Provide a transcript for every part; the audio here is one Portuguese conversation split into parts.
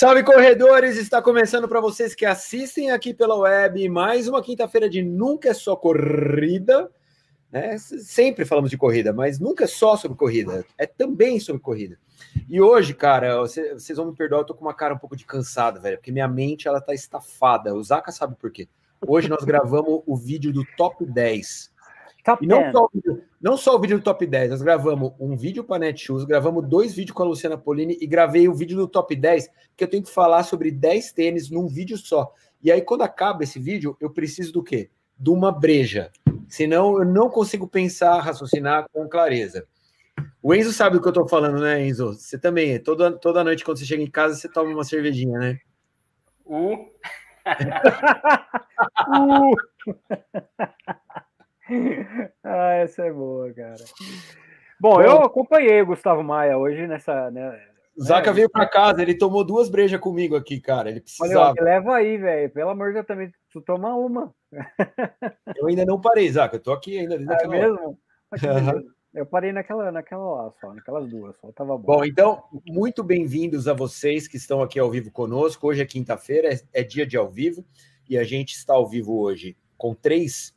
Salve corredores! Está começando para vocês que assistem aqui pela web mais uma quinta-feira de Nunca é Só Corrida. Né? Sempre falamos de corrida, mas nunca é só sobre corrida, é também sobre corrida. E hoje, cara, vocês vão me perdoar, eu tô com uma cara um pouco de cansado, velho, porque minha mente ela tá estafada. O Zaka sabe por quê. Hoje nós gravamos o vídeo do top 10 Top e não só, vídeo, não só, o vídeo do top 10, nós gravamos um vídeo para a Netshoes, gravamos dois vídeos com a Luciana Polini e gravei o vídeo do top 10, que eu tenho que falar sobre 10 tênis num vídeo só. E aí, quando acaba esse vídeo, eu preciso do quê? De uma breja. Senão, eu não consigo pensar, raciocinar com clareza. O Enzo sabe do que eu tô falando, né, Enzo? Você também, toda, toda noite, quando você chega em casa, você toma uma cervejinha, né? Uh. uh. ah, essa é boa, cara. Bom, Bom, eu acompanhei o Gustavo Maia hoje nessa. Né, Zaca é, veio para casa, ele tomou duas brejas comigo aqui, cara. Ele precisava. Olha, leva aí, velho. Pelo amor de Deus, também tu toma uma. eu ainda não parei, Zaca. Eu tô aqui ainda. É mesmo? Eu parei naquela, naquela lá só, naquelas duas, só tava bom. Bom, então, muito bem-vindos a vocês que estão aqui ao vivo conosco. Hoje é quinta-feira, é, é dia de ao vivo, e a gente está ao vivo hoje com três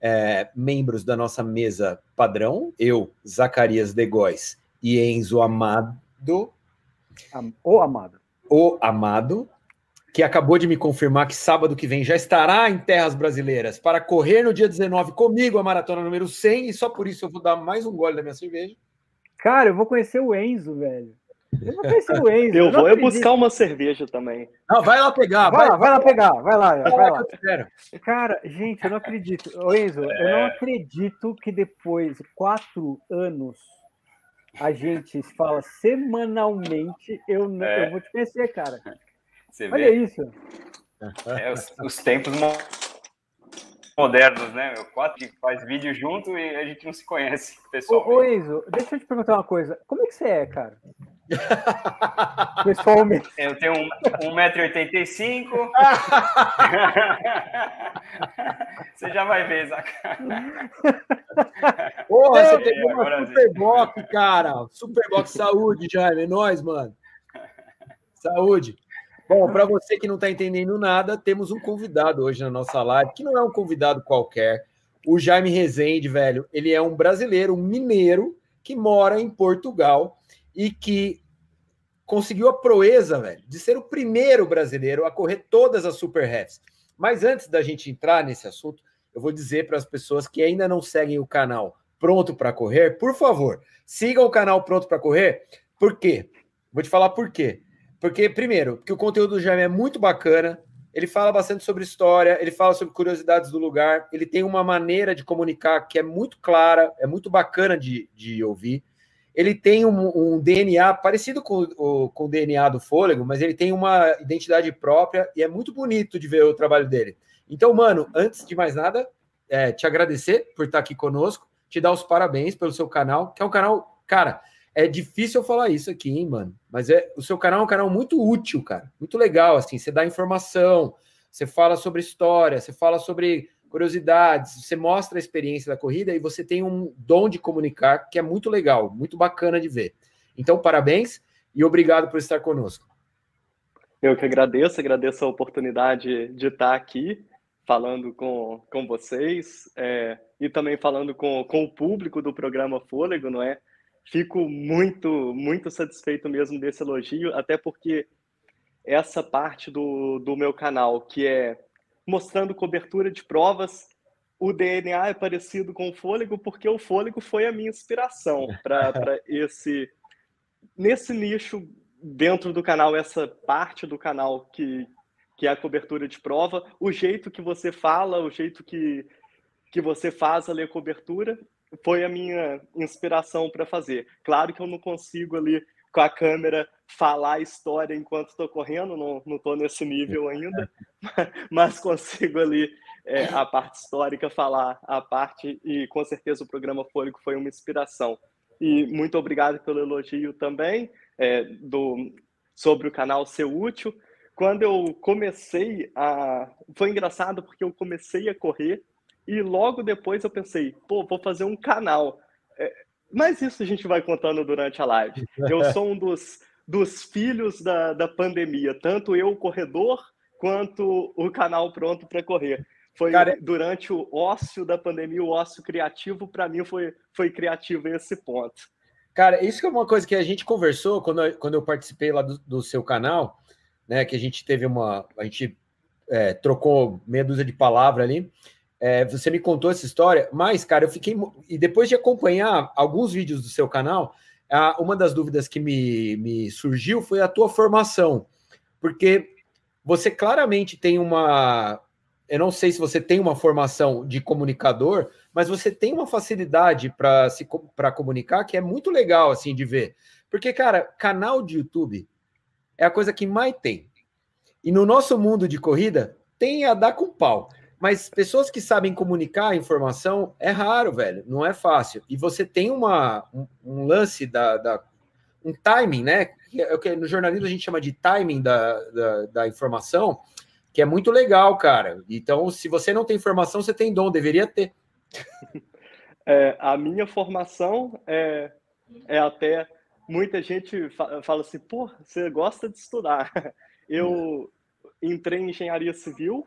é, membros da nossa mesa padrão, eu, Zacarias Degóis e Enzo Amado. O Amado. O Amado, que acabou de me confirmar que sábado que vem já estará em terras brasileiras para correr no dia 19 comigo a maratona número 100, e só por isso eu vou dar mais um gole da minha cerveja. Cara, eu vou conhecer o Enzo, velho. Eu vou conhecer o Enzo. Eu, eu vou buscar uma cerveja também. Não, vai lá pegar. Vai, vai, lá, vai lá pegar. Vai lá, vai lá. Cara, gente, eu não acredito. Ô, Enzo, é... eu não é. acredito que depois de quatro anos a gente fala semanalmente. Eu, é. eu vou te conhecer, cara. Você Olha vê? isso. É, os, os, tempos modernos, né? O quatro faz vídeo junto e a gente não se conhece pessoalmente. Ô, ô Enzo, deixa eu te perguntar uma coisa. Como é que você é, cara? Pessoalmente. Eu tenho 1,85m. você já vai ver, Zaca. Porra, você tem uma Superbox, cara. Superbox Saúde, Jaime. É nóis, mano. Saúde. Bom, para você que não está entendendo nada, temos um convidado hoje na nossa live, que não é um convidado qualquer. O Jaime Rezende, velho, ele é um brasileiro, um mineiro, que mora em Portugal e que conseguiu a proeza, velho, de ser o primeiro brasileiro a correr todas as super halves. Mas antes da gente entrar nesse assunto, eu vou dizer para as pessoas que ainda não seguem o canal Pronto para Correr, por favor, sigam o canal Pronto para Correr. Por quê? Vou te falar por quê. Porque, primeiro, que o conteúdo do Jaime é muito bacana, ele fala bastante sobre história, ele fala sobre curiosidades do lugar, ele tem uma maneira de comunicar que é muito clara, é muito bacana de, de ouvir ele tem um, um DNA parecido com o, com o DNA do fôlego, mas ele tem uma identidade própria e é muito bonito de ver o trabalho dele. Então, mano, antes de mais nada, é, te agradecer por estar aqui conosco, te dar os parabéns pelo seu canal, que é um canal, cara, é difícil eu falar isso aqui, hein, mano, mas é o seu canal é um canal muito útil, cara, muito legal, assim, você dá informação, você fala sobre história, você fala sobre curiosidades, você mostra a experiência da corrida e você tem um dom de comunicar que é muito legal, muito bacana de ver. Então, parabéns e obrigado por estar conosco. Eu que agradeço, agradeço a oportunidade de estar aqui falando com, com vocês é, e também falando com, com o público do programa Fôlego, não é? Fico muito, muito satisfeito mesmo desse elogio, até porque essa parte do, do meu canal, que é mostrando cobertura de provas. O DNA é parecido com o fôlego porque o fôlego foi a minha inspiração para esse nesse nicho dentro do canal, essa parte do canal que, que é a cobertura de prova, o jeito que você fala, o jeito que, que você faz ali a cobertura, foi a minha inspiração para fazer. Claro que eu não consigo ali com a câmera falar a história enquanto estou correndo, não estou nesse nível ainda, mas consigo ali é, a parte histórica falar a parte, e com certeza o programa Fôlego foi uma inspiração. E muito obrigado pelo elogio também é, do, sobre o canal ser útil. Quando eu comecei a. Foi engraçado porque eu comecei a correr e logo depois eu pensei, pô, vou fazer um canal. É, mas isso a gente vai contando durante a live. Eu sou um dos dos filhos da, da pandemia, tanto eu, o corredor, quanto o canal Pronto para Correr. Foi Cara, durante o ócio da pandemia, o ócio criativo, para mim, foi, foi criativo esse ponto. Cara, isso é uma coisa que a gente conversou quando, eu, quando eu participei lá do, do seu canal, né? Que a gente teve uma. A gente é, trocou meia dúzia de palavras ali. É, você me contou essa história, mas, cara, eu fiquei. E depois de acompanhar alguns vídeos do seu canal, a, uma das dúvidas que me, me surgiu foi a tua formação. Porque você claramente tem uma. Eu não sei se você tem uma formação de comunicador, mas você tem uma facilidade para se para comunicar que é muito legal assim de ver. Porque, cara, canal de YouTube é a coisa que mais tem. E no nosso mundo de corrida, tem a dar com pau. Mas pessoas que sabem comunicar a informação é raro, velho. Não é fácil. E você tem uma, um, um lance da, da, um timing, né? É que no jornalismo a gente chama de timing da, da, da, informação, que é muito legal, cara. Então, se você não tem informação, você tem dom, deveria ter. É, a minha formação é, é até. Muita gente fala assim, pô, você gosta de estudar. Eu, entrei em engenharia civil,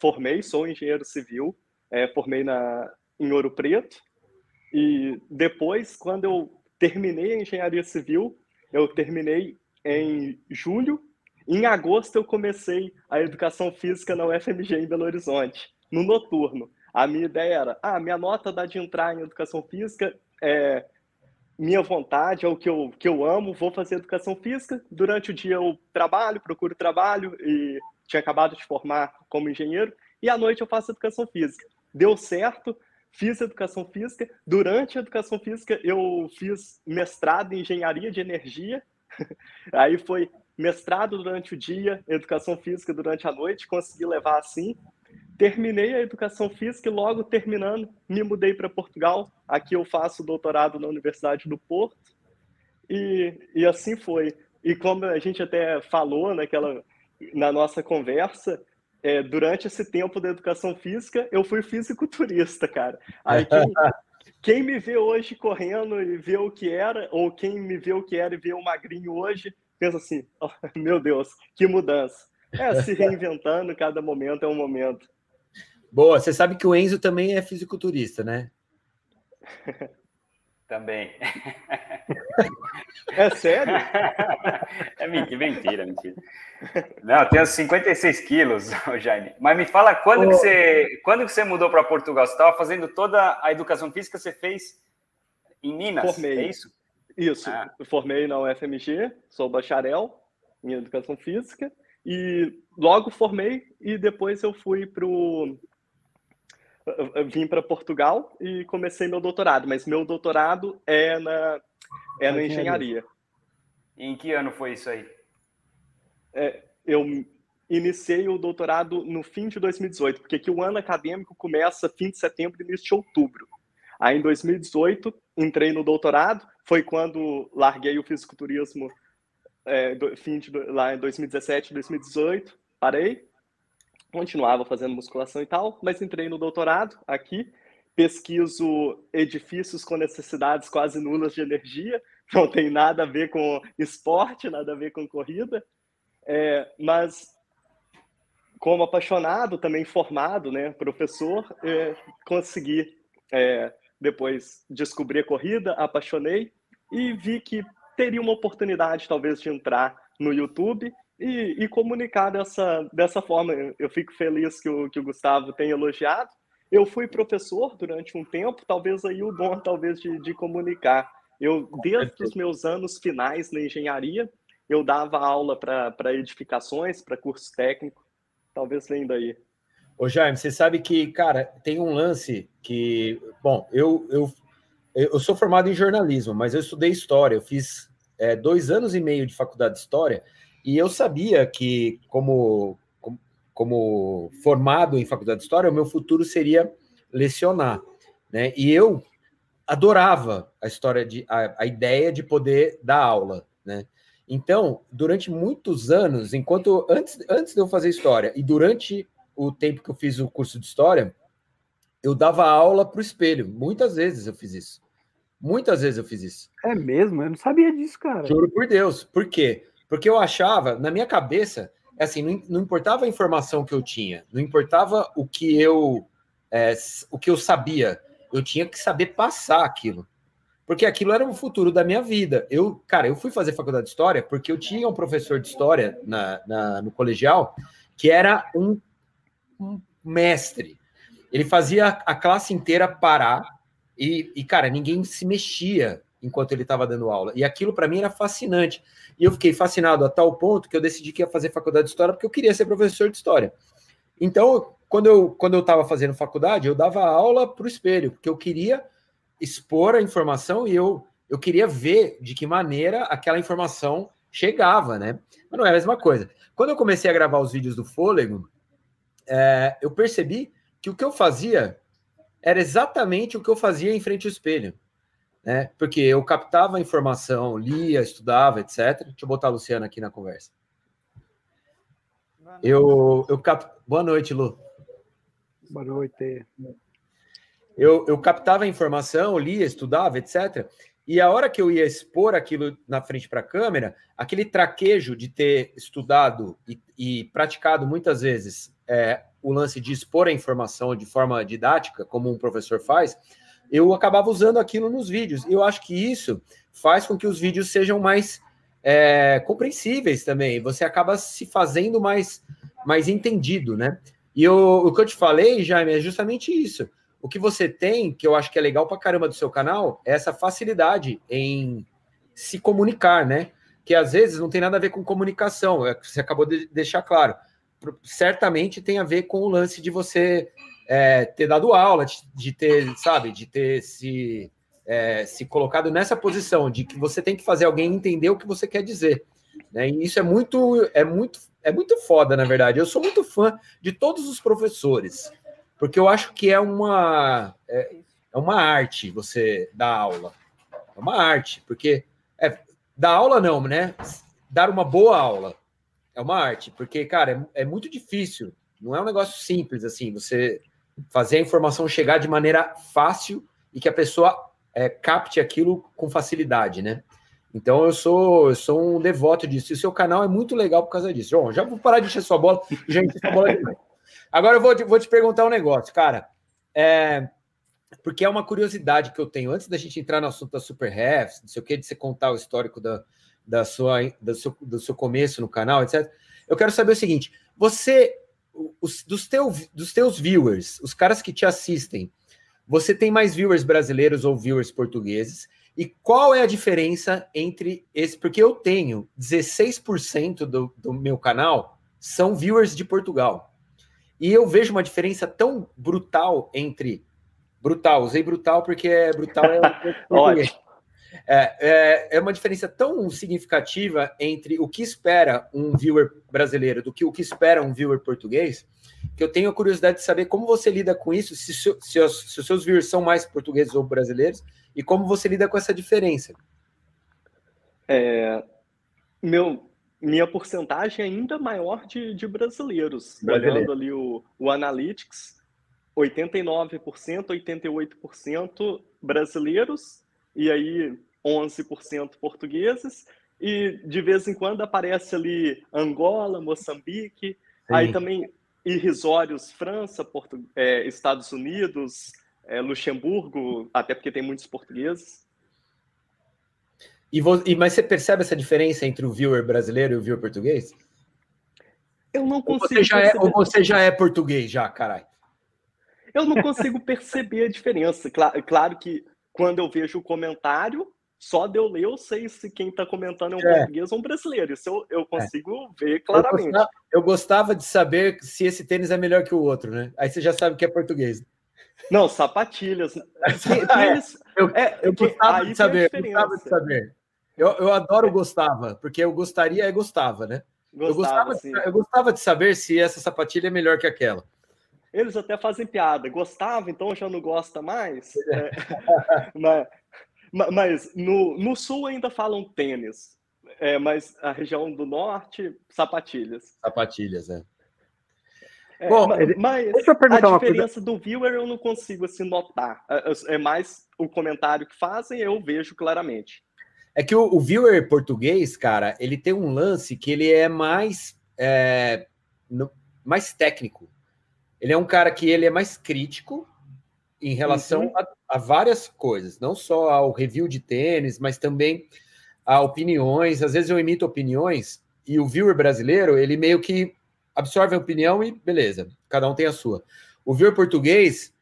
formei, sou engenheiro civil, é, formei na, em Ouro Preto. E depois, quando eu terminei a engenharia civil, eu terminei em julho. Em agosto, eu comecei a educação física na UFMG em Belo Horizonte, no noturno. A minha ideia era: ah, minha nota dá de entrar em educação física, é, minha vontade, é o que eu, que eu amo, vou fazer educação física. Durante o dia eu trabalho, procuro trabalho e tinha acabado de formar como engenheiro. E à noite eu faço educação física. Deu certo, fiz educação física. Durante a educação física eu fiz mestrado em engenharia de energia. Aí foi mestrado durante o dia, educação física durante a noite, consegui levar assim terminei a educação física e logo terminando me mudei para Portugal. Aqui eu faço doutorado na Universidade do Porto e, e assim foi. E como a gente até falou naquela na nossa conversa, é, durante esse tempo da educação física, eu fui fisiculturista, cara. Aí quem, quem me vê hoje correndo e vê o que era, ou quem me vê o que era e vê o magrinho hoje, pensa assim: oh, meu Deus, que mudança. É se reinventando, cada momento é um momento. Boa, você sabe que o Enzo também é fisiculturista, né? Também. É sério? É mentira, mentira, mentira. Não, eu tenho 56 quilos, Jaime. Mas me fala, quando, oh. que, você, quando que você mudou para Portugal? Você estava fazendo toda a educação física, você fez em Minas, formei. é isso? Isso, ah. eu formei na UFMG, sou bacharel em educação física, e logo formei e depois eu fui para o vim para Portugal e comecei meu doutorado, mas meu doutorado é na, é na engenharia. em que ano foi isso aí? É, eu iniciei o doutorado no fim de 2018, porque aqui o ano acadêmico começa fim de setembro e início de outubro. Aí em 2018 entrei no doutorado, foi quando larguei o fisiculturismo é, do, fim de, lá em 2017, 2018, parei continuava fazendo musculação e tal, mas entrei no doutorado aqui, pesquiso edifícios com necessidades quase nulas de energia, não tem nada a ver com esporte, nada a ver com corrida, é, mas como apaixonado, também formado, né, professor, é, consegui é, depois descobrir a corrida, apaixonei e vi que teria uma oportunidade talvez de entrar no YouTube e, e, comunicar dessa, dessa forma. Eu fico feliz que o, que o Gustavo tenha elogiado. Eu fui professor durante um tempo, talvez aí o dom talvez de, de comunicar. Eu, desde os meus anos finais na engenharia, eu dava aula para edificações, para curso técnico, talvez lendo aí. Ô Jaime, você sabe que, cara, tem um lance que, bom, eu, eu, eu sou formado em jornalismo, mas eu estudei história, eu fiz é, dois anos e meio de faculdade de história, e eu sabia que, como, como, formado em faculdade de história, o meu futuro seria lecionar. Né? E eu adorava a história de a, a ideia de poder dar aula, né? Então, durante muitos anos, enquanto antes, antes de eu fazer história e durante o tempo que eu fiz o curso de história, eu dava aula para o espelho. Muitas vezes eu fiz isso. Muitas vezes eu fiz isso. É mesmo? Eu não sabia disso, cara. Juro por Deus. Por quê? Porque eu achava, na minha cabeça, é assim, não, não importava a informação que eu tinha, não importava o que eu, é, o que eu sabia, eu tinha que saber passar aquilo. Porque aquilo era o futuro da minha vida. Eu, cara, eu fui fazer faculdade de história porque eu tinha um professor de história na, na no colegial que era um, um mestre. Ele fazia a classe inteira parar e, e, cara, ninguém se mexia enquanto ele estava dando aula. E aquilo para mim era fascinante. E eu fiquei fascinado a tal ponto que eu decidi que ia fazer faculdade de história porque eu queria ser professor de história. Então, quando eu quando eu estava fazendo faculdade, eu dava aula para o espelho, porque eu queria expor a informação e eu eu queria ver de que maneira aquela informação chegava, né? Mas não é a mesma coisa. Quando eu comecei a gravar os vídeos do Fôlego, é, eu percebi que o que eu fazia era exatamente o que eu fazia em frente ao espelho né? Porque eu captava a informação, lia, estudava, etc. Deixa eu botar a Luciana aqui na conversa. Eu, eu cap... Boa noite, Lu. Boa noite. Eu, eu captava a informação, lia, estudava, etc. E a hora que eu ia expor aquilo na frente para a câmera, aquele traquejo de ter estudado e, e praticado muitas vezes é, o lance de expor a informação de forma didática, como um professor faz, eu acabava usando aquilo nos vídeos. Eu acho que isso faz com que os vídeos sejam mais é, compreensíveis também. Você acaba se fazendo mais, mais entendido, né? E eu, o que eu te falei, Jaime, é justamente isso. O que você tem, que eu acho que é legal pra caramba do seu canal, é essa facilidade em se comunicar, né? Que às vezes não tem nada a ver com comunicação, é você acabou de deixar claro. Certamente tem a ver com o lance de você é, ter dado aula, de, ter, sabe, de ter se, é, se colocado nessa posição de que você tem que fazer alguém entender o que você quer dizer. Né? E isso é muito, é muito, é muito foda, na verdade. Eu sou muito fã de todos os professores, porque eu acho que é uma, é, é uma arte você dar aula. É uma arte, porque é, dar aula não, né? Dar uma boa aula é uma arte, porque, cara, é, é muito difícil. Não é um negócio simples assim. Você fazer a informação chegar de maneira fácil e que a pessoa é, capte aquilo com facilidade, né? Então eu sou, eu sou um devoto disso. E o seu canal é muito legal por causa disso. João, já vou parar de encher sua bola, já sua bola demais. Agora eu vou te, vou te perguntar um negócio, cara. É, porque é uma curiosidade que eu tenho. Antes da gente entrar no assunto da Super Refs, não sei o que, de você contar o histórico da, da sua, do, seu, do seu começo no canal, etc. Eu quero saber o seguinte: você os, dos, teu, dos teus viewers, os caras que te assistem, você tem mais viewers brasileiros ou viewers portugueses? E qual é a diferença entre esse? Porque eu tenho 16% do, do meu canal são viewers de Portugal. E eu vejo uma diferença tão brutal entre. Brutal, usei brutal porque é brutal é. Ótimo. É, é, é, uma diferença tão significativa entre o que espera um viewer brasileiro do que o que espera um viewer português, que eu tenho a curiosidade de saber como você lida com isso, se, se, se, os, se os seus viewers são mais portugueses ou brasileiros, e como você lida com essa diferença. É, meu, minha porcentagem é ainda maior de, de brasileiros. Brasileiro. Olhando ali o, o Analytics, 89%, 88% brasileiros e aí 11% portugueses, e de vez em quando aparece ali Angola, Moçambique, Sim. aí também irrisórios França, Porto, é, Estados Unidos, é, Luxemburgo, até porque tem muitos portugueses. E, e, mas você percebe essa diferença entre o viewer brasileiro e o viewer português? Eu não consigo. Ou você já, é, ou você já é português, já, caralho? Eu não consigo perceber a diferença. Claro, claro que quando eu vejo o comentário, só de eu ler, eu sei se quem está comentando é um é. português ou um brasileiro. Isso eu, eu é. consigo é. ver claramente. Eu gostava, eu gostava, de saber se esse tênis é melhor que o outro, né? Aí você já sabe que é português. Não, sapatilhas. Tênis, eu, é, eu gostava de saber. Gostava de saber. Eu, eu adoro gostava, porque eu gostaria é gostava, né? Gostava, eu, gostava de, eu gostava de saber se essa sapatilha é melhor que aquela. Eles até fazem piada. Gostava, então já não gosta mais. É, mas, mas no, no sul ainda falam tênis. É, mas a região do norte, sapatilhas. Sapatilhas, é. É, Bom, mas deixa eu perguntar a diferença do viewer eu não consigo assim notar. É, é, é mais o comentário que fazem, eu vejo claramente. É que o, o viewer português, cara, ele tem um lance que ele é mais, é, no, mais técnico. Ele é um cara que ele é mais crítico em relação uhum. a, a, várias coisas, não só ao review de tênis, mas também a opiniões. Às vezes eu emito opiniões e o viewer brasileiro, ele meio que absorve a opinião e beleza, cada um tem a sua. O viewer português,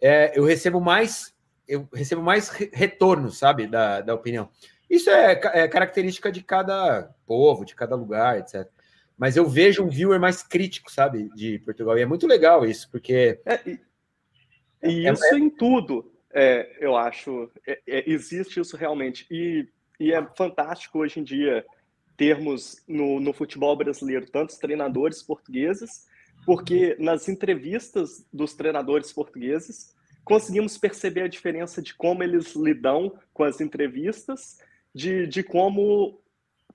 é, eu recebo mais, eu recebo mais retorno, sabe, da, da opinião. Isso é, é, característica de cada povo, de cada lugar, etc. Mas eu vejo um viewer mais crítico, sabe, de Portugal. E é muito legal isso, porque. É, e, e é, isso é em tudo, é, eu acho. existe isso realmente. E, e é fantástico hoje em dia termos no, no futebol brasileiro tantos treinadores portugueses, porque nas entrevistas dos treinadores portugueses conseguimos perceber a diferença de como eles lidam com as entrevistas, de, de como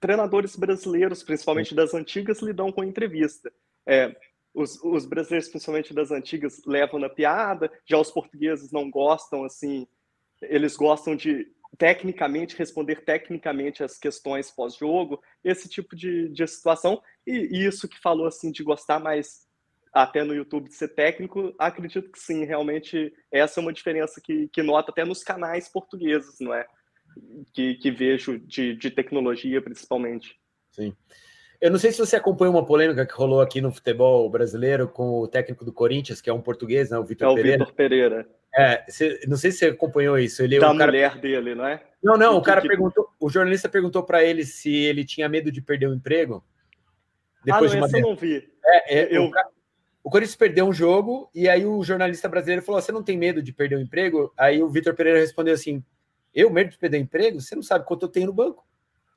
treinadores brasileiros, principalmente das antigas, lidam com a entrevista. É, os, os, brasileiros, principalmente das antigas, levam na piada, já os portugueses não gostam, assim, eles gostam de tecnicamente, responder tecnicamente as questões pós-jogo, esse tipo de, de situação. E, e, isso que falou assim de gostar mais até no YouTube de ser técnico, acredito que sim, realmente essa é uma diferença que, que nota até nos canais portugueses, não é? Que, que vejo de, de tecnologia principalmente. Sim. Eu não sei se você acompanha uma polêmica que rolou aqui no futebol brasileiro com o técnico do Corinthians, que é um português, né, o Vitor é Pereira. É o Vitor Pereira. É, você, não sei se você acompanhou isso. Ele, da cara... mulher dele, não é? Não, não, o cara que... perguntou, o jornalista perguntou para ele se ele tinha medo de perder o emprego. Depois ah, não, de uma eu não vi. É, é eu... o, o Corinthians perdeu um jogo e aí o jornalista brasileiro falou: Você não tem medo de perder o emprego? Aí o Vitor Pereira respondeu assim: Eu medo de perder emprego? Você não sabe quanto eu tenho no banco.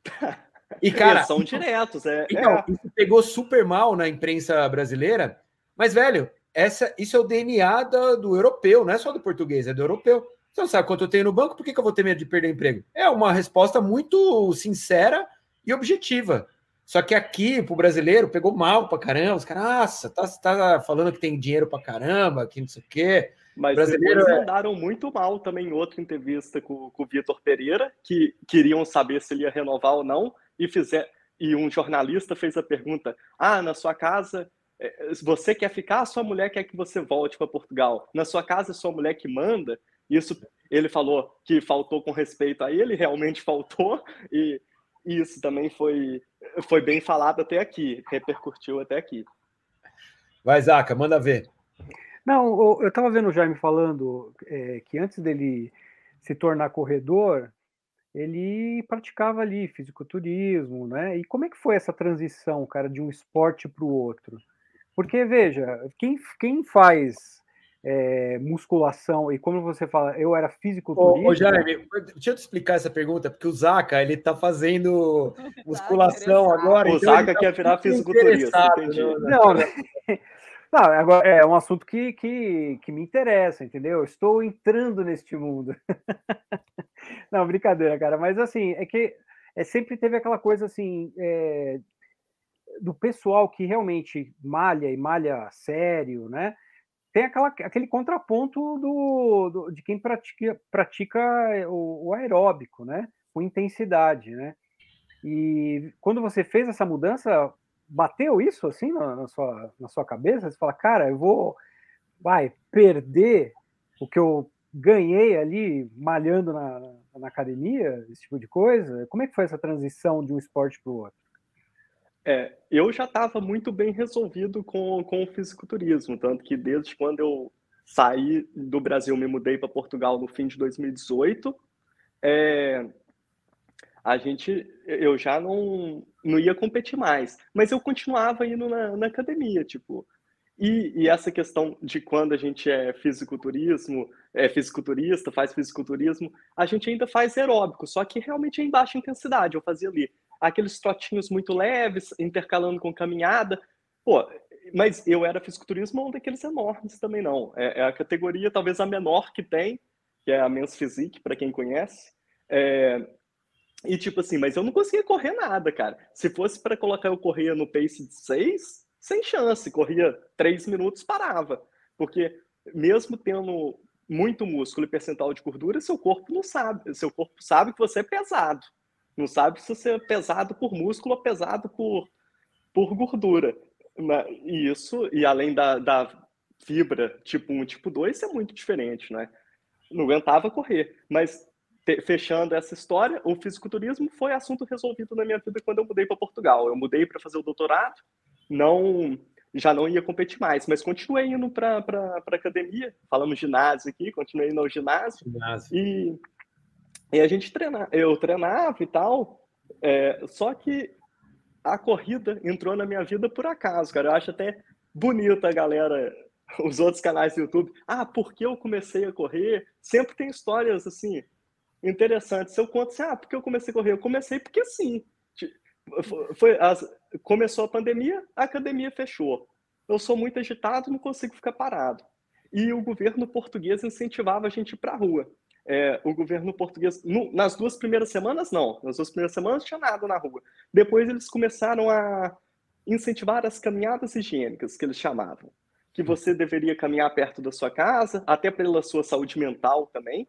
E, cara, são diretos. É, então, é. isso pegou super mal na imprensa brasileira, mas, velho, essa, isso é o DNA do, do europeu, não é só do português, é do europeu. Você não sabe quanto eu tenho no banco, por que, que eu vou ter medo de perder emprego? É uma resposta muito sincera e objetiva. Só que aqui, pro brasileiro, pegou mal pra caramba. Os caras, nossa, tá, tá falando que tem dinheiro pra caramba, que não sei o quê. Mas brasileiro eles é mandaram muito mal também em outra entrevista com, com o Vitor Pereira, que queriam saber se ele ia renovar ou não, e fizer e um jornalista fez a pergunta: Ah, na sua casa é, você quer ficar, a sua mulher quer que você volte para Portugal. Na sua casa, sua mulher que manda. Isso ele falou que faltou com respeito a ele, realmente faltou, e isso também foi, foi bem falado até aqui, repercutiu até aqui. Vai, Zaca, manda ver. Não, eu estava vendo o Jaime falando é, que antes dele se tornar corredor, ele praticava ali fisiculturismo, né? E como é que foi essa transição, cara, de um esporte para o outro? Porque, veja, quem, quem faz é, musculação, e como você fala, eu era fisiculturista... Ô, ô Jaime, deixa eu te explicar essa pergunta, porque o Zaca, ele tá fazendo musculação agora... O então Zaca tá quer virar fisiculturista, entendi. Não, né? Não, agora é um assunto que, que, que me interessa, entendeu? Eu estou entrando neste mundo. Não, brincadeira, cara. Mas assim, é que é, sempre teve aquela coisa assim, é, do pessoal que realmente malha e malha sério, né? Tem aquela, aquele contraponto do, do de quem pratica, pratica o, o, aeróbico, né? Com intensidade, né? E quando você fez essa mudança, bateu isso assim na, na, sua, na sua cabeça? Você fala, cara, eu vou vai perder o que eu ganhei ali malhando na, na academia, esse tipo de coisa? Como é que foi essa transição de um esporte para o outro? É, eu já estava muito bem resolvido com, com o fisiculturismo, tanto que desde quando eu saí do Brasil, me mudei para Portugal no fim de 2018, é, a gente, eu já não, não ia competir mais, mas eu continuava indo na, na academia, tipo, e, e, essa questão de quando a gente é fisiculturismo, é fisiculturista, faz fisiculturismo, a gente ainda faz aeróbico, só que realmente é em baixa intensidade, eu fazia ali aqueles trotinhos muito leves, intercalando com caminhada. Pô, mas eu era fisiculturismo um daqueles enormes também não. É, é, a categoria talvez a menor que tem, que é a Men's Physique, para quem conhece. É, e tipo assim, mas eu não conseguia correr nada, cara. Se fosse para colocar eu correr no pace de 6, sem chance, corria três minutos, parava. Porque mesmo tendo muito músculo e percentual de gordura, seu corpo não sabe. Seu corpo sabe que você é pesado. Não sabe se você é pesado por músculo ou pesado por, por gordura. E isso, e além da, da fibra tipo 1 tipo 2, isso é muito diferente, né? Não aguentava correr. Mas fechando essa história, o fisiculturismo foi assunto resolvido na minha vida quando eu mudei para Portugal. Eu mudei para fazer o doutorado, não já não ia competir mais, mas continuei indo para a academia, falamos ginásio aqui, continuei indo ao ginásio, ginásio. E, e a gente treinava, eu treinava e tal, é, só que a corrida entrou na minha vida por acaso, cara, eu acho até bonita a galera, os outros canais do YouTube, ah, porque eu comecei a correr, sempre tem histórias assim, interessantes, eu conto assim, ah, porque eu comecei a correr, eu comecei porque sim, foi, as, começou a pandemia, a academia fechou. Eu sou muito agitado, não consigo ficar parado. E o governo português incentivava a gente ir para a rua. É, o governo português, no, nas duas primeiras semanas, não. Nas duas primeiras semanas, tinha nada na rua. Depois, eles começaram a incentivar as caminhadas higiênicas, que eles chamavam. Que você deveria caminhar perto da sua casa, até pela sua saúde mental também.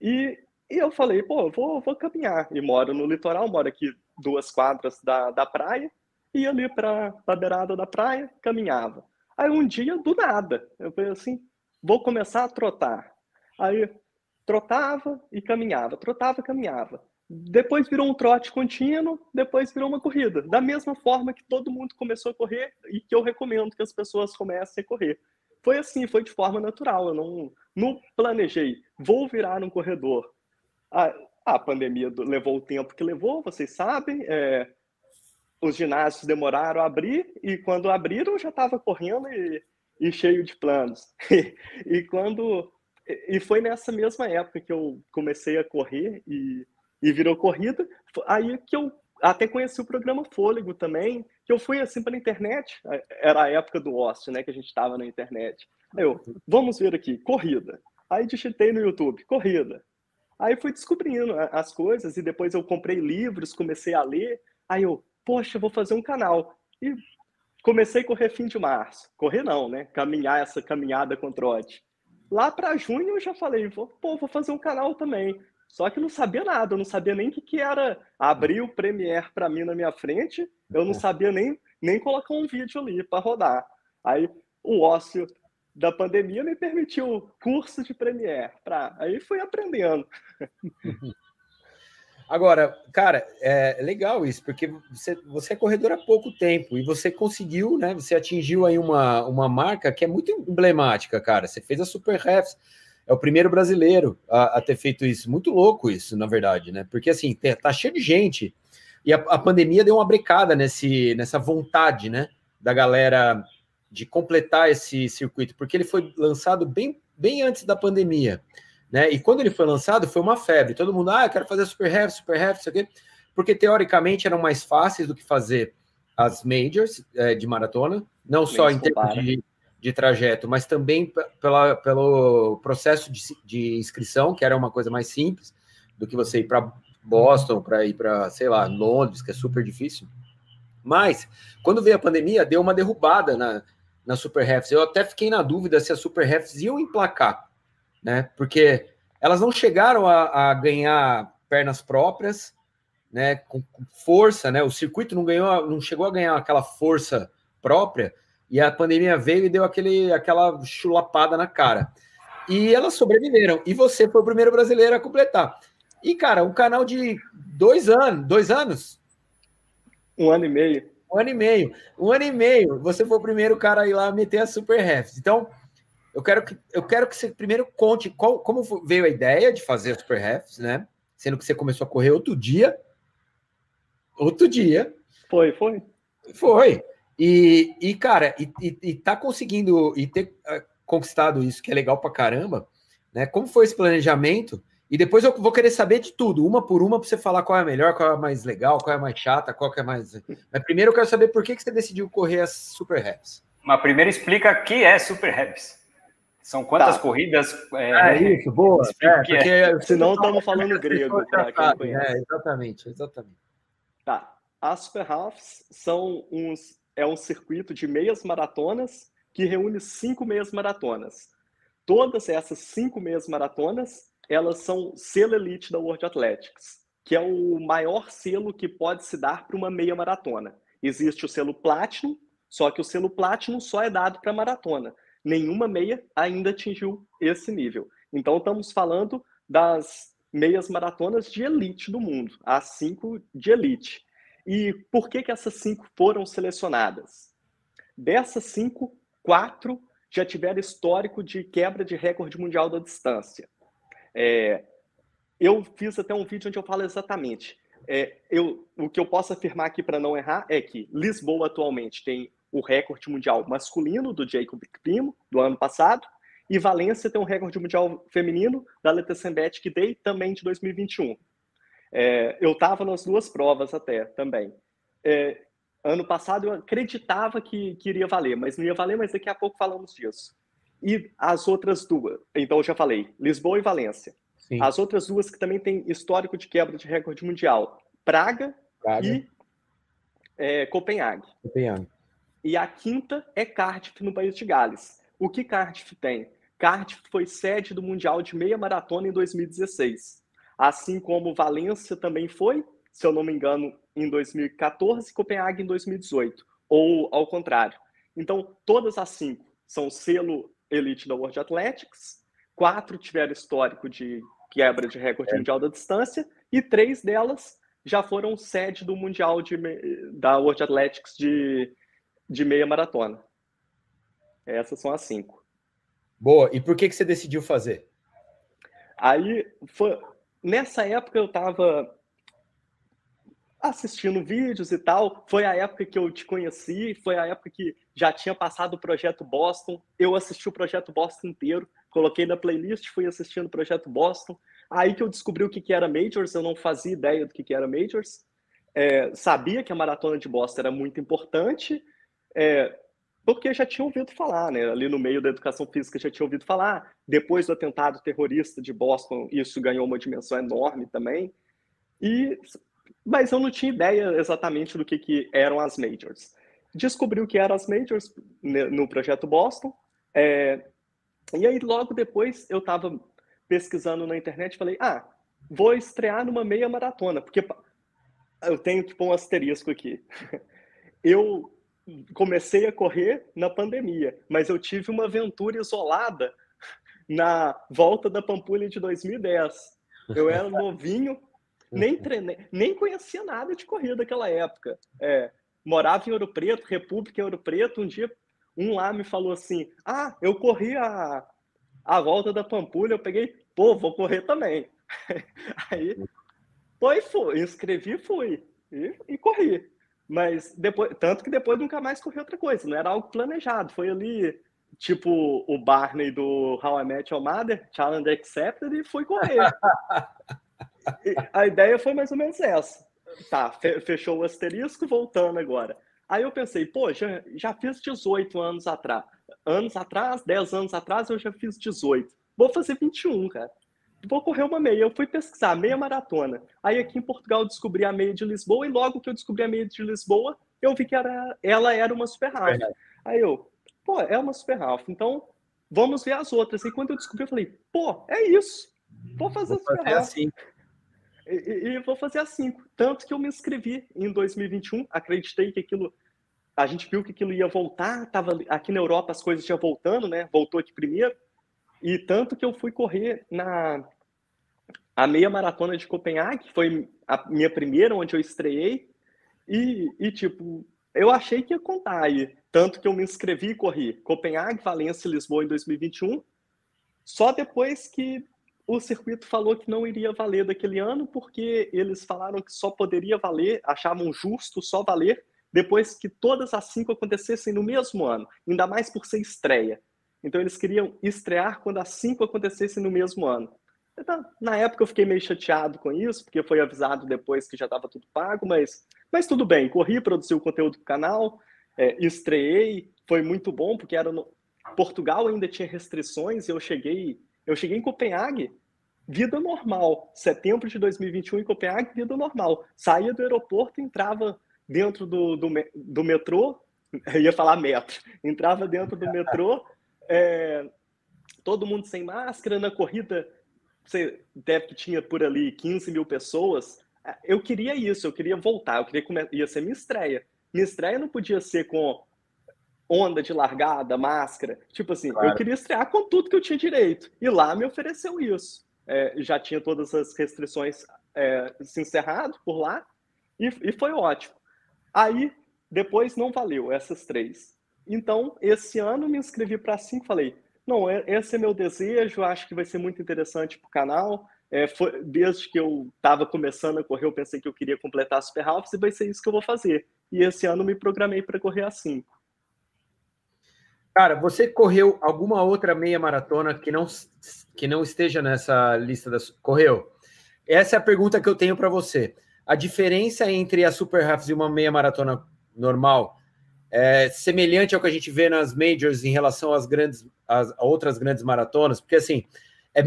E, e eu falei, pô, vou, vou caminhar. E moro no litoral, moro aqui duas quadras da, da praia, ia ali para a beirada da praia, caminhava. Aí um dia, do nada, eu falei assim, vou começar a trotar. Aí trotava e caminhava, trotava e caminhava. Depois virou um trote contínuo, depois virou uma corrida. Da mesma forma que todo mundo começou a correr e que eu recomendo que as pessoas comecem a correr. Foi assim, foi de forma natural. Eu não, não planejei, vou virar um corredor. Ah, a pandemia levou o tempo que levou, vocês sabem. É, os ginásios demoraram a abrir e quando abriram já estava correndo e, e, cheio de planos. E, quando e foi nessa mesma época que eu comecei a correr e, e virou corrida, aí que eu até conheci o programa Fôlego também, que eu fui assim pela internet, era a época do ócio, né, que a gente estava na internet. Aí eu, vamos ver aqui, corrida. Aí digitei no YouTube, corrida. Aí fui descobrindo as coisas e depois eu comprei livros, comecei a ler. Aí eu, poxa, vou fazer um canal. E comecei a correr fim de março. Correr não, né? Caminhar essa caminhada com trote. Lá para junho eu já falei, pô, vou fazer um canal também. Só que não sabia nada, eu não sabia nem o que, que era abrir o Premiere para mim na minha frente, eu não sabia nem, nem colocar um vídeo ali para rodar. Aí o ócio da pandemia me permitiu curso de Premiere. Pra... Aí fui aprendendo. Agora, cara, é legal isso, porque você, você é corredor há pouco tempo e você conseguiu, né? Você atingiu aí uma, uma marca que é muito emblemática, cara. Você fez a Super Refs, é o primeiro brasileiro a, a, ter feito isso. Muito louco isso, na verdade, né? Porque assim, tá cheio de gente e a, a pandemia deu uma brecada nesse, nessa vontade, né? Da galera de completar esse circuito, porque ele foi lançado bem, bem antes da pandemia, né? E quando ele foi lançado, foi uma febre. Todo mundo, ah, eu quero fazer super heavy, super heavy, isso aqui, porque teoricamente eram mais fáceis do que fazer as majors é, de maratona, não só em termos de, de, trajeto, mas também pela, pelo processo de, de, inscrição, que era uma coisa mais simples do que você ir para Boston, para ir para, sei lá, Londres, que é super difícil. Mas, quando veio a pandemia, deu uma derrubada na, na Super Refs. Eu até fiquei na dúvida se as Super Refs iam emplacar, né? Porque elas não chegaram a, a ganhar pernas próprias, né? Com, com, força, né? O circuito não ganhou, não chegou a ganhar aquela força própria. E a pandemia veio e deu aquele, aquela chulapada na cara. E elas sobreviveram. E você foi o primeiro brasileiro a completar. E, cara, um canal de dois anos, dois anos? Um ano e meio. Um ano e meio. Um ano e meio. Você foi o primeiro cara a ir lá meter a Super Refs. Então, eu quero que, eu quero que você primeiro conte qual, como veio a ideia de fazer a Super Refs, né? Sendo que você começou a correr outro dia. Outro dia. Foi, foi. Foi. E, e cara, e, e, e tá conseguindo e ter uh, conquistado isso, que é legal pra caramba, né? Como foi esse planejamento? E depois eu vou querer saber de tudo, uma por uma, para você falar qual é a melhor, qual é a mais legal, qual é a mais chata, qual é a mais. Mas primeiro eu quero saber por que, que você decidiu correr as Super Heavies. Mas primeiro explica o que é Super Heavies. São quantas tá. corridas? É, é isso, boa. É, porque é. senão estamos falando grego. é, exatamente, exatamente. Tá. As Super Halves são uns. é um circuito de meias maratonas que reúne cinco meias maratonas. Todas essas cinco meias maratonas, elas são selo elite da World Athletics, que é o maior selo que pode se dar para uma meia maratona. Existe o selo Platinum, só que o selo Platinum só é dado para maratona. Nenhuma meia ainda atingiu esse nível. Então, estamos falando das meias maratonas de elite do mundo, as cinco de elite. E por que, que essas cinco foram selecionadas? Dessas cinco, quatro já tiveram histórico de quebra de recorde mundial da distância. É, eu fiz até um vídeo onde eu falo exatamente. É, eu, o que eu posso afirmar aqui para não errar é que Lisboa atualmente tem o recorde mundial masculino do Jacob Primo, do ano passado, e Valência tem um recorde mundial feminino da Leta Sembetic Day, também de 2021. É, eu estava nas duas provas até também. É, ano passado eu acreditava que, que iria valer, mas não ia valer, mas daqui a pouco falamos disso. E as outras duas, então eu já falei, Lisboa e Valência. Sim. As outras duas que também têm histórico de quebra de recorde mundial, Praga, Praga. e é, Copenhague. Copenhague. E a quinta é Cardiff, no país de Gales. O que Cardiff tem? Cardiff foi sede do Mundial de Meia Maratona em 2016. Assim como Valência também foi, se eu não me engano, em 2014, Copenhague em 2018, ou ao contrário. Então, todas as cinco são selo elite da World Athletics, quatro tiveram histórico de quebra de recorde é. mundial da distância, e três delas já foram sede do Mundial de, da World Athletics de, de meia maratona. Essas são as cinco. Boa. E por que, que você decidiu fazer? Aí, foi, nessa época eu estava assistindo vídeos e tal. Foi a época que eu te conheci, foi a época que já tinha passado o projeto Boston. Eu assisti o projeto Boston inteiro, coloquei na playlist, fui assistindo o projeto Boston. Aí que eu descobri o que, que era Majors, eu não fazia ideia do que, que era Majors. É, sabia que a maratona de Boston era muito importante, é, porque já tinha ouvido falar, né? Ali no meio da educação física já tinha ouvido falar. Depois do atentado terrorista de Boston, isso ganhou uma dimensão enorme também. E mas eu não tinha ideia exatamente do que, que eram as majors. Descobri o que eram as majors no projeto Boston, é, e aí logo depois eu estava pesquisando na internet e falei, ah, vou estrear numa meia maratona, porque eu tenho que pôr um asterisco aqui. Eu comecei a correr na pandemia, mas eu tive uma aventura isolada na volta da Pampulha de 2010. Eu era novinho, nem treinei, nem conhecia nada de corrida naquela época. É, morava em Ouro Preto, República em Ouro Preto. Um dia, um lá me falou assim: Ah, eu corri a, a volta da Pampulha. Eu peguei, pô, vou correr também. Aí, foi, fui, inscrevi, fui e, e corri. Mas depois, tanto que depois nunca mais corri outra coisa, não era algo planejado. Foi ali, tipo o Barney do How I Met Your Mother, Challenge Accepted, e fui correr. a ideia foi mais ou menos essa. Tá, fechou o asterisco, voltando agora. Aí eu pensei, pô, já, já fiz 18 anos atrás. Anos atrás, 10 anos atrás, eu já fiz 18. Vou fazer 21, cara. Vou correr uma meia. Eu fui pesquisar, meia maratona. Aí aqui em Portugal eu descobri a meia de Lisboa, e logo que eu descobri a meia de Lisboa, eu vi que era, ela era uma super half. Aí eu, pô, é uma super half. Então, vamos ver as outras. E quando eu descobri, eu falei, pô, é isso. Vou fazer, Vou fazer assim. E, e, vou fazer as cinco. Tanto que eu me inscrevi em 2021, acreditei que aquilo. A gente viu que aquilo ia voltar, tava aqui na Europa as coisas já voltando, né? Voltou aqui primeiro. E tanto que eu fui correr na a meia maratona de Copenhague, foi a minha primeira, onde eu estreiei. E, e tipo, eu achei que ia contar aí. Tanto que eu me inscrevi e corri Copenhague, Valência e Lisboa em 2021. Só depois que o circuito falou que não iria valer daquele ano, porque eles falaram que só poderia valer, achavam justo só valer depois que todas as cinco acontecessem no mesmo ano, ainda mais por ser estreia. Então eles queriam estrear quando as cinco acontecessem no mesmo ano. Então, na época eu fiquei meio chateado com isso, porque foi avisado depois que já estava tudo pago, mas, mas tudo bem, corri, produzi o conteúdo do canal, é, estreiei, foi muito bom, porque era no... Portugal ainda tinha restrições, eu cheguei, eu cheguei em Copenhague vida normal. Setembro de 2021 em Copenhague, vida normal. Saía do aeroporto, entrava dentro do, do, do metrô, Eu ia falar metro. Entrava dentro do metrô, é, todo mundo sem máscara, na corrida, você deve que tinha por ali 15 mil pessoas. Eu queria isso, eu queria voltar, eu queria começar, ia ser minha estreia. Minha estreia não podia ser com onda de largada, máscara. Tipo assim, claro. eu queria estrear com tudo que eu tinha direito. E lá me ofereceu isso. É, já tinha todas as restrições é, se encerrado por lá e, e foi ótimo. Aí, depois não valeu essas três. Então, esse ano me inscrevi para cinco, falei, não, é, esse é meu desejo, acho que vai ser muito interessante para o canal. É, foi, desde que eu estava começando a correr, eu pensei que eu queria completar a Super Half e vai ser isso que eu vou fazer. E esse ano me programei para correr a 5. Cara, você correu alguma outra meia maratona que não, que não esteja nessa lista das. Correu? Essa é a pergunta que eu tenho para você. A diferença entre a Super Half e uma meia maratona normal é semelhante ao que a gente vê nas majors em relação às grandes, às outras grandes maratonas? Porque assim, é,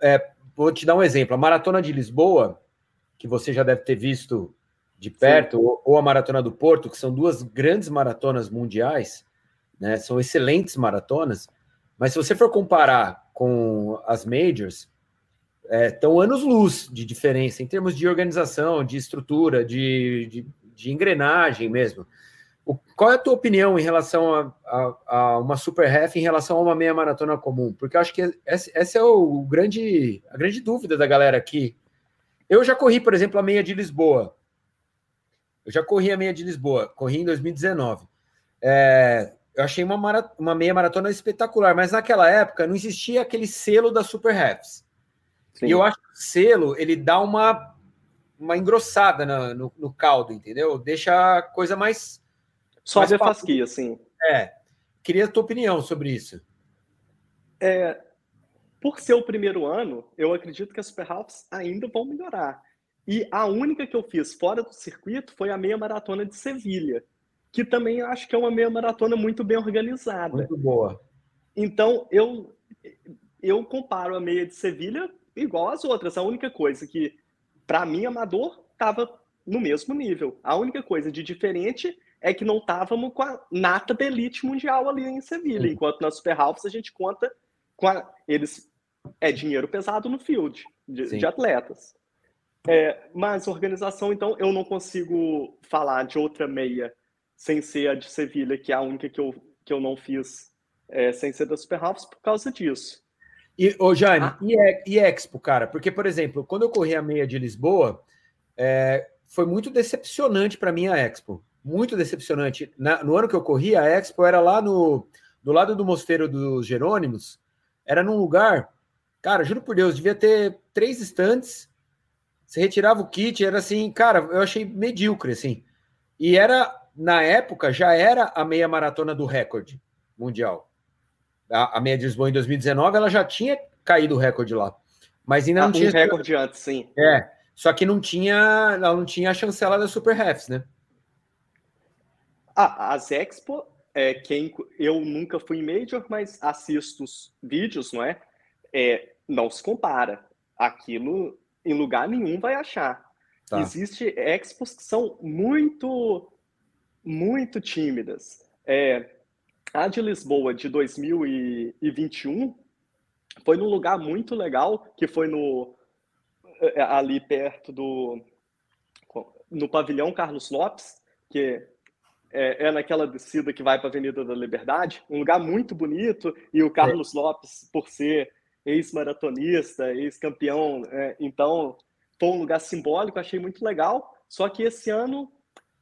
é, vou te dar um exemplo. A maratona de Lisboa, que você já deve ter visto de perto, ou, ou, a maratona do Porto, que são duas grandes maratonas mundiais, né? São excelentes maratonas, mas se você for comparar com as majors, estão é, anos-luz de diferença em termos de organização, de estrutura, de, de, de engrenagem mesmo. O, qual é a tua opinião em relação a, a, a, uma super half em relação a uma meia maratona comum? Porque eu acho que essa, essa é o, grande, a grande dúvida da galera aqui. Eu já corri, por exemplo, a meia de Lisboa. Eu já corri a meia de Lisboa, corri em 2019. É, eu achei uma, marat uma meia maratona espetacular, mas naquela época não existia aquele selo da Super Halves. E eu acho que o selo ele dá uma, uma engrossada no, no, no caldo, entendeu? Deixa a coisa mais. Só mais a fasquia, assim. É. Queria a tua opinião sobre isso. É, por ser o primeiro ano, eu acredito que as Super Halves ainda vão melhorar. E a única que eu fiz fora do circuito foi a meia maratona de Sevilha que também acho que é uma meia maratona muito bem organizada. Muito boa. Então, eu, eu comparo a meia de Sevilha igual às outras. A única coisa que, para mim, amador, estava no mesmo nível. A única coisa de diferente é que não estávamos com a nata da elite mundial ali em Sevilha, enquanto na Super Halves a gente conta com a, eles é dinheiro pesado no field de, de atletas. É, mas organização, então, eu não consigo falar de outra meia sem ser a de Sevilha, que é a única que eu, que eu não fiz é, sem ser da Super Halves por causa disso. E, ô Jaime, ah. e, e Expo, cara? Porque, por exemplo, quando eu corri a meia de Lisboa, é, foi muito decepcionante para mim a Expo. Muito decepcionante. Na, no ano que eu corri, a Expo era lá no do lado do Mosteiro dos Jerônimos. Era num lugar, cara, juro por Deus, devia ter três estantes. Você retirava o kit, era assim, cara, eu achei medíocre, assim. E era na época, já era a meia maratona do recorde mundial. A, a meia de Lisboa em 2019, ela já tinha caído o recorde lá. Mas ainda ah, não tinha. recorde antes, sim. É. Só que não tinha, ela não tinha a chancela da Super Refs, né? Ah, as Expo, é, quem, eu nunca fui em Major, mas assisto os vídeos, não é? é não se compara. Aquilo em lugar nenhum vai achar. Tá. Existe expos que são muito muito tímidas. É, a de Lisboa de 2021 foi num lugar muito legal, que foi no é, ali perto do no pavilhão Carlos Lopes, que é, é naquela descida que vai para a Avenida da Liberdade, um lugar muito bonito, e o Carlos é. Lopes, por ser ex-maratonista, ex-campeão, é, então foi um lugar simbólico, achei muito legal, só que esse ano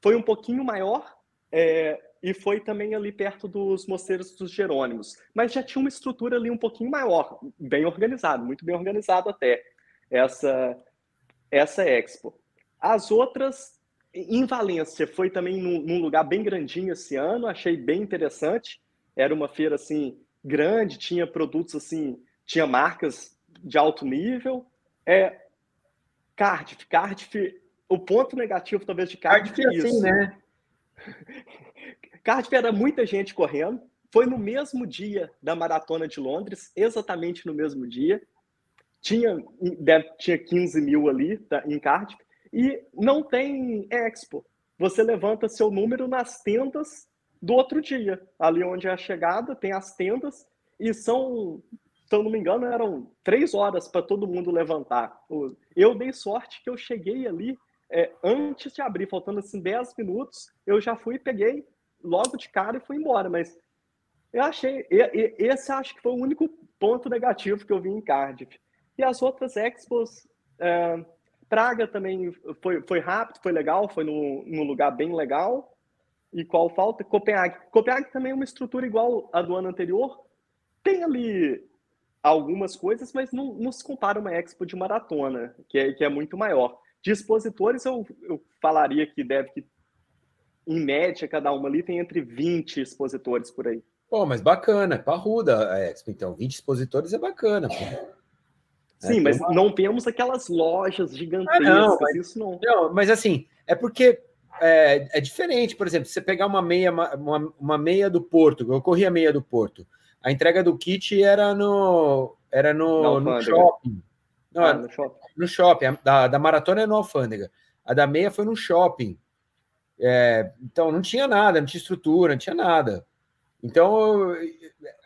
foi um pouquinho maior é, e foi também ali perto dos mosteiros dos Jerônimos. Mas já tinha uma estrutura ali um pouquinho maior, bem organizado, muito bem organizado até, essa, essa Expo. As outras, em Valência, foi também num, num lugar bem grandinho esse ano, achei bem interessante. Era uma feira, assim, grande, tinha produtos, assim, tinha marcas de alto nível. É, Cardiff, Cardiff, o ponto negativo talvez de Cardiff, Cardiff é, é isso. Assim, né? Cardiff era muita gente correndo. Foi no mesmo dia da maratona de Londres, exatamente no mesmo dia. Tinha, deve, tinha 15 mil ali tá, em Cardiff. E não tem Expo. Você levanta seu número nas tendas do outro dia. Ali onde é a chegada, tem as tendas e são, se eu não me engano, eram três horas para todo mundo levantar. Eu dei sorte que eu cheguei ali é, antes de abrir, faltando assim 10 minutos, eu já fui, peguei logo de cara e fui embora. Mas eu achei, esse acho que foi o único ponto negativo que eu vi em Cardiff. E as outras expos, é, Praga também foi, foi rápido, foi legal, foi num, num lugar bem legal. E qual falta? Copenhague. Copenhague também é uma estrutura igual a do ano anterior. Tem ali algumas coisas, mas não, não se compara uma expo de maratona, que é, que é muito maior. De expositores, eu, eu falaria que deve que, em média, cada uma ali tem entre 20 expositores por aí. Pô, mas bacana, é parruda a Expo, então. 20 expositores é bacana, pô. Sim, é, mas uma... não temos aquelas lojas gigantescas, ah, não, mas, isso não. Não, mas assim, é porque é, é, diferente, por exemplo, você pegar uma meia, uma, uma meia do Porto, eu corri a meia do Porto, a entrega do kit era no, era no, no shopping. Não, ah, no shopping. No shopping. A, da, da maratona é no Alfândega. A da meia foi no shopping. É, então não tinha nada, não tinha estrutura, não tinha nada. Então,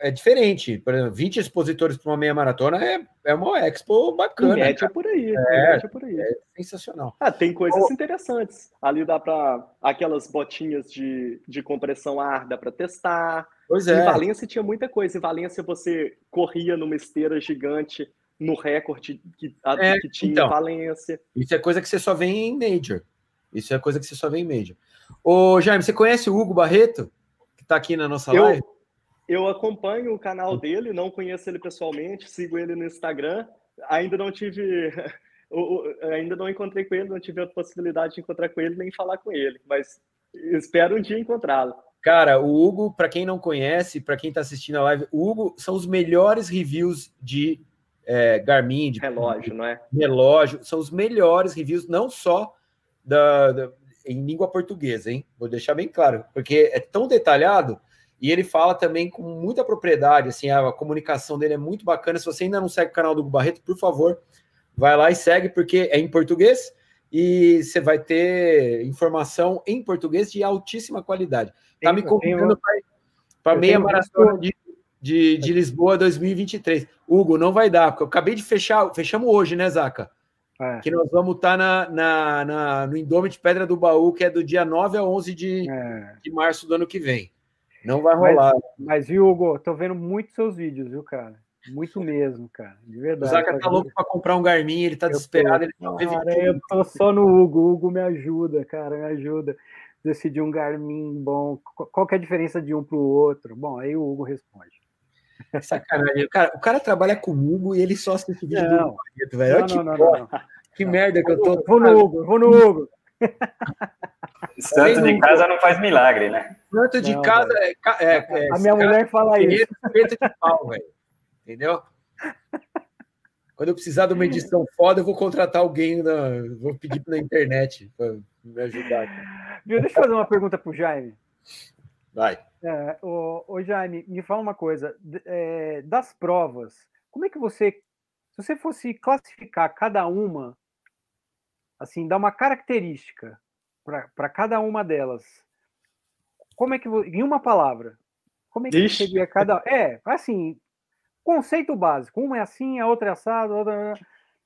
é diferente. Por exemplo, 20 expositores para uma meia maratona é, é uma expo bacana. Mete é por aí. É, é por aí. É sensacional. Ah, tem coisas oh. interessantes. Ali dá para aquelas botinhas de, de compressão ar, dá para testar. Pois é. Em Valência tinha muita coisa. Em Valência você corria numa esteira gigante no recorde que, a, é, que tinha então, em Valência. Isso é coisa que você só vê em Major. Isso é coisa que você só vê em Major. Ô, Jaime, você conhece o Hugo Barreto? está aqui na nossa eu, live? Eu acompanho o canal dele, não conheço ele pessoalmente, sigo ele no Instagram. Ainda não tive. ainda não encontrei com ele, não tive a possibilidade de encontrar com ele nem falar com ele, mas espero um dia encontrá-lo. Cara, o Hugo, para quem não conhece, para quem está assistindo a live, o Hugo são os melhores reviews de é, Garmin, de relógio, não é? Relógio, são os melhores reviews, não só da, da em língua portuguesa, hein? Vou deixar bem claro, porque é tão detalhado e ele fala também com muita propriedade, assim, a comunicação dele é muito bacana. Se você ainda não segue o canal do Barreto, por favor, vai lá e segue, porque é em português e você vai ter informação em português de altíssima qualidade. Tá me convidando para meia maratona de, de, de Lisboa 2023. Hugo, não vai dar, porque eu acabei de fechar, fechamos hoje, né, Zaca? É. Que nós vamos estar tá na, na, na, no Indômito Pedra do Baú, que é do dia 9 a 11 de, é. de março do ano que vem. Não vai rolar. Mas, mas viu, Hugo, tô vendo muito seus vídeos, viu, cara? Muito mesmo, cara. De verdade. O Zaca tá louco para comprar um Garmin, ele tá eu desesperado. Tô, ele cara, eu tô só no Hugo. O Hugo me ajuda, cara, me ajuda. Decidir um Garmin bom. Qual que é a diferença de um para o outro? Bom, aí o Hugo responde. Sacanagem. O cara, o cara trabalha comigo e ele só assiste vídeo não. do Barreto, velho. Não, não, não, não, Que merda que eu tô. Vou no Hugo, vou no Hugo. Santo de casa não faz milagre, né? Santo de casa é, é, é, A minha mulher fala isso. Peito de pau, velho. Entendeu? Quando eu precisar de uma edição foda, eu vou contratar alguém, na, vou pedir na internet para me ajudar. Viu? Deixa eu fazer uma pergunta pro Jaime. Vai. É, ô, ô, Jaime, me fala uma coisa. É, das provas, como é que você, se você fosse classificar cada uma, assim, dar uma característica para cada uma delas, como é que em uma palavra, como é que Ixi. seria cada? É, assim, conceito básico. Uma é assim, a outra é assado, a outra. É,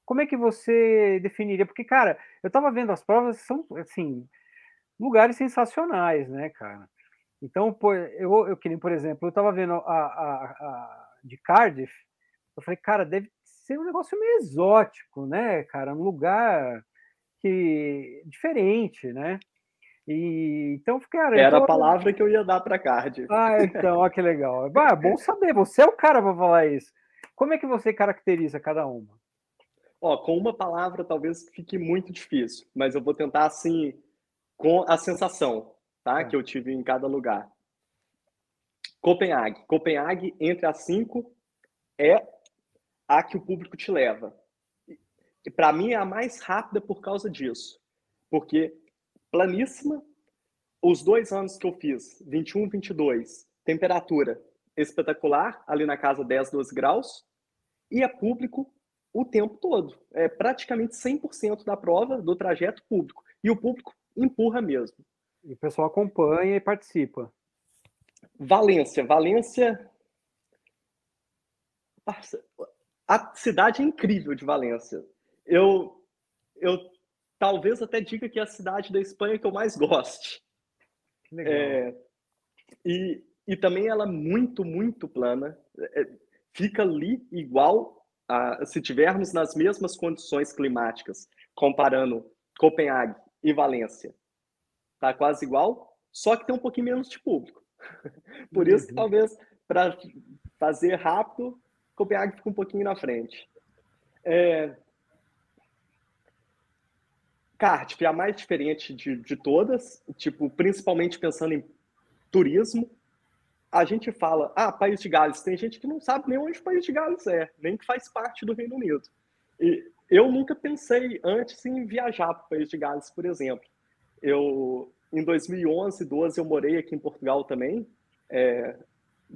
como é que você definiria? Porque, cara, eu estava vendo as provas, são assim lugares sensacionais, né, cara? Então, por, eu, eu queria, por exemplo, eu estava vendo a, a, a, de Cardiff, eu falei, cara, deve ser um negócio meio exótico, né, cara? Um lugar que diferente, né? E então cara, era tô... a palavra que eu ia dar para Cardiff. Ah, então, ó, que legal. Ah, bom saber. Você é o cara para falar isso. Como é que você caracteriza cada uma? Ó, com uma palavra talvez fique muito difícil, mas eu vou tentar assim com a sensação tá? É. Que eu tive em cada lugar. Copenhague. Copenhague, entre as cinco, é a que o público te leva. E para mim é a mais rápida por causa disso. Porque planíssima, os dois anos que eu fiz, 21, 22, temperatura espetacular, ali na casa 10, 12 graus, e é público o tempo todo. É praticamente 100% da prova do trajeto público. E o público empurra mesmo. E o pessoal acompanha e participa. Valência. Valência. A cidade é incrível de Valência. Eu, eu talvez até diga que é a cidade da Espanha que eu mais gosto. É, e, e também ela é muito, muito plana. É, fica ali igual a, se tivermos nas mesmas condições climáticas, comparando Copenhague e Valência. Tá quase igual, só que tem um pouquinho menos de público. Por isso uhum. talvez para fazer rápido, Copenhague fica um pouquinho na frente. É... Cardiff é a mais diferente de, de todas, tipo, principalmente pensando em turismo. A gente fala, ah, País de Gales. Tem gente que não sabe nem onde o País de Gales é, nem que faz parte do Reino Unido. E eu nunca pensei antes em viajar para o País de Gales, por exemplo. Eu, em 2011, 12, eu morei aqui em Portugal também. É,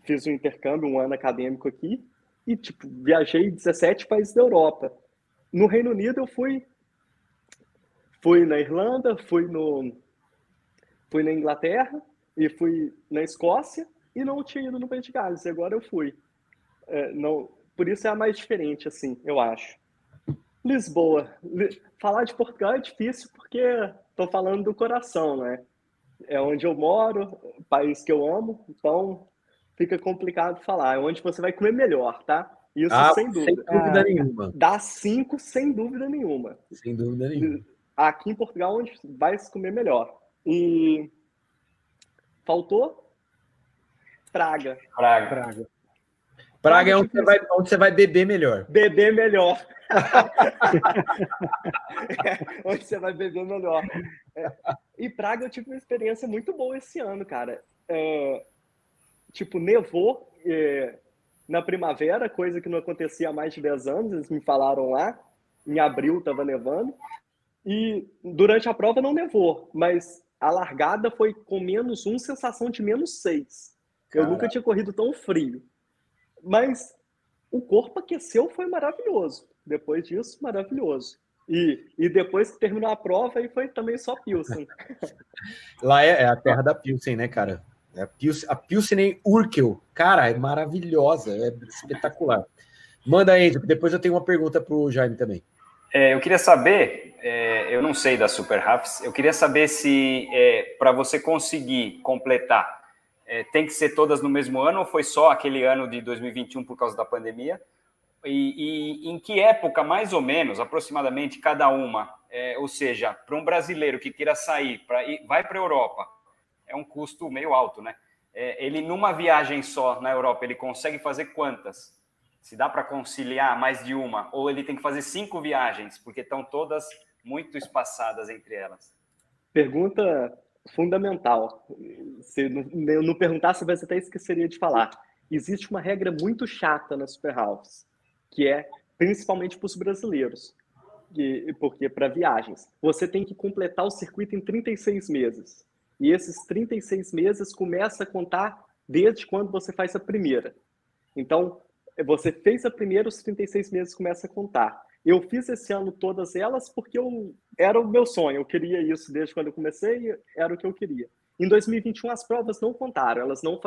fiz um intercâmbio, um ano acadêmico aqui. E, tipo, viajei 17 países da Europa. No Reino Unido, eu fui Fui na Irlanda, fui no fui na Inglaterra e fui na Escócia e não tinha ido no País de Gales. E agora eu fui. É, não, por isso é a mais diferente, assim, eu acho. Lisboa. Falar de Portugal é difícil porque estou falando do coração, né? É onde eu moro, país que eu amo, então fica complicado falar. É onde você vai comer melhor, tá? Isso ah, sem dúvida. Sem dúvida nenhuma. Dá cinco sem dúvida nenhuma. Sem dúvida nenhuma aqui em Portugal onde vai se comer melhor. E faltou Praga. Praga. Praga. Praga é onde você, vai, onde você vai beber melhor. Beber melhor. é, onde você vai beber melhor. É. E Praga eu tive uma experiência muito boa esse ano, cara. É, tipo, nevou é, na primavera, coisa que não acontecia há mais de 10 anos, eles me falaram lá. Em abril estava nevando. E durante a prova não nevou, mas a largada foi com menos um, sensação de menos seis. Eu nunca tinha corrido tão frio. Mas o corpo aqueceu, foi maravilhoso. Depois disso, maravilhoso. E, e depois que terminou a prova, aí foi também só Pilsen. Lá é, é, a terra da Pilsen, né, cara? É a, Pilsen, a Pilsen Urkel. Cara, é maravilhosa, é espetacular. Manda aí, depois eu tenho uma pergunta para o Jaime também. É, eu queria saber, é, eu não sei da Super Rafts, eu queria saber se é, para você conseguir completar, é, tem que ser todas no mesmo ano ou foi só aquele ano de 2021 por causa da pandemia? E, e em que época, mais ou menos, aproximadamente, cada uma? É, ou seja, para um brasileiro que queira sair, pra vai para a Europa, é um custo meio alto, né? É, ele, numa viagem só na Europa, ele consegue fazer quantas? se dá para conciliar mais de uma, ou ele tem que fazer cinco viagens, porque estão todas muito espaçadas entre elas? Pergunta fundamental. Se não, não perguntasse, você até esqueceria de falar. Existe uma regra muito chata na Super House, que é principalmente para os brasileiros, que, porque para viagens, você tem que completar o circuito em 36 meses. E esses 36 meses começa a contar desde quando você faz a primeira. Então, você fez a primeira, os 36 meses começa a contar. Eu fiz esse ano todas elas porque eu, era o meu sonho, eu queria isso desde quando eu comecei, era o que eu queria. Em 2021 as provas não contaram, elas não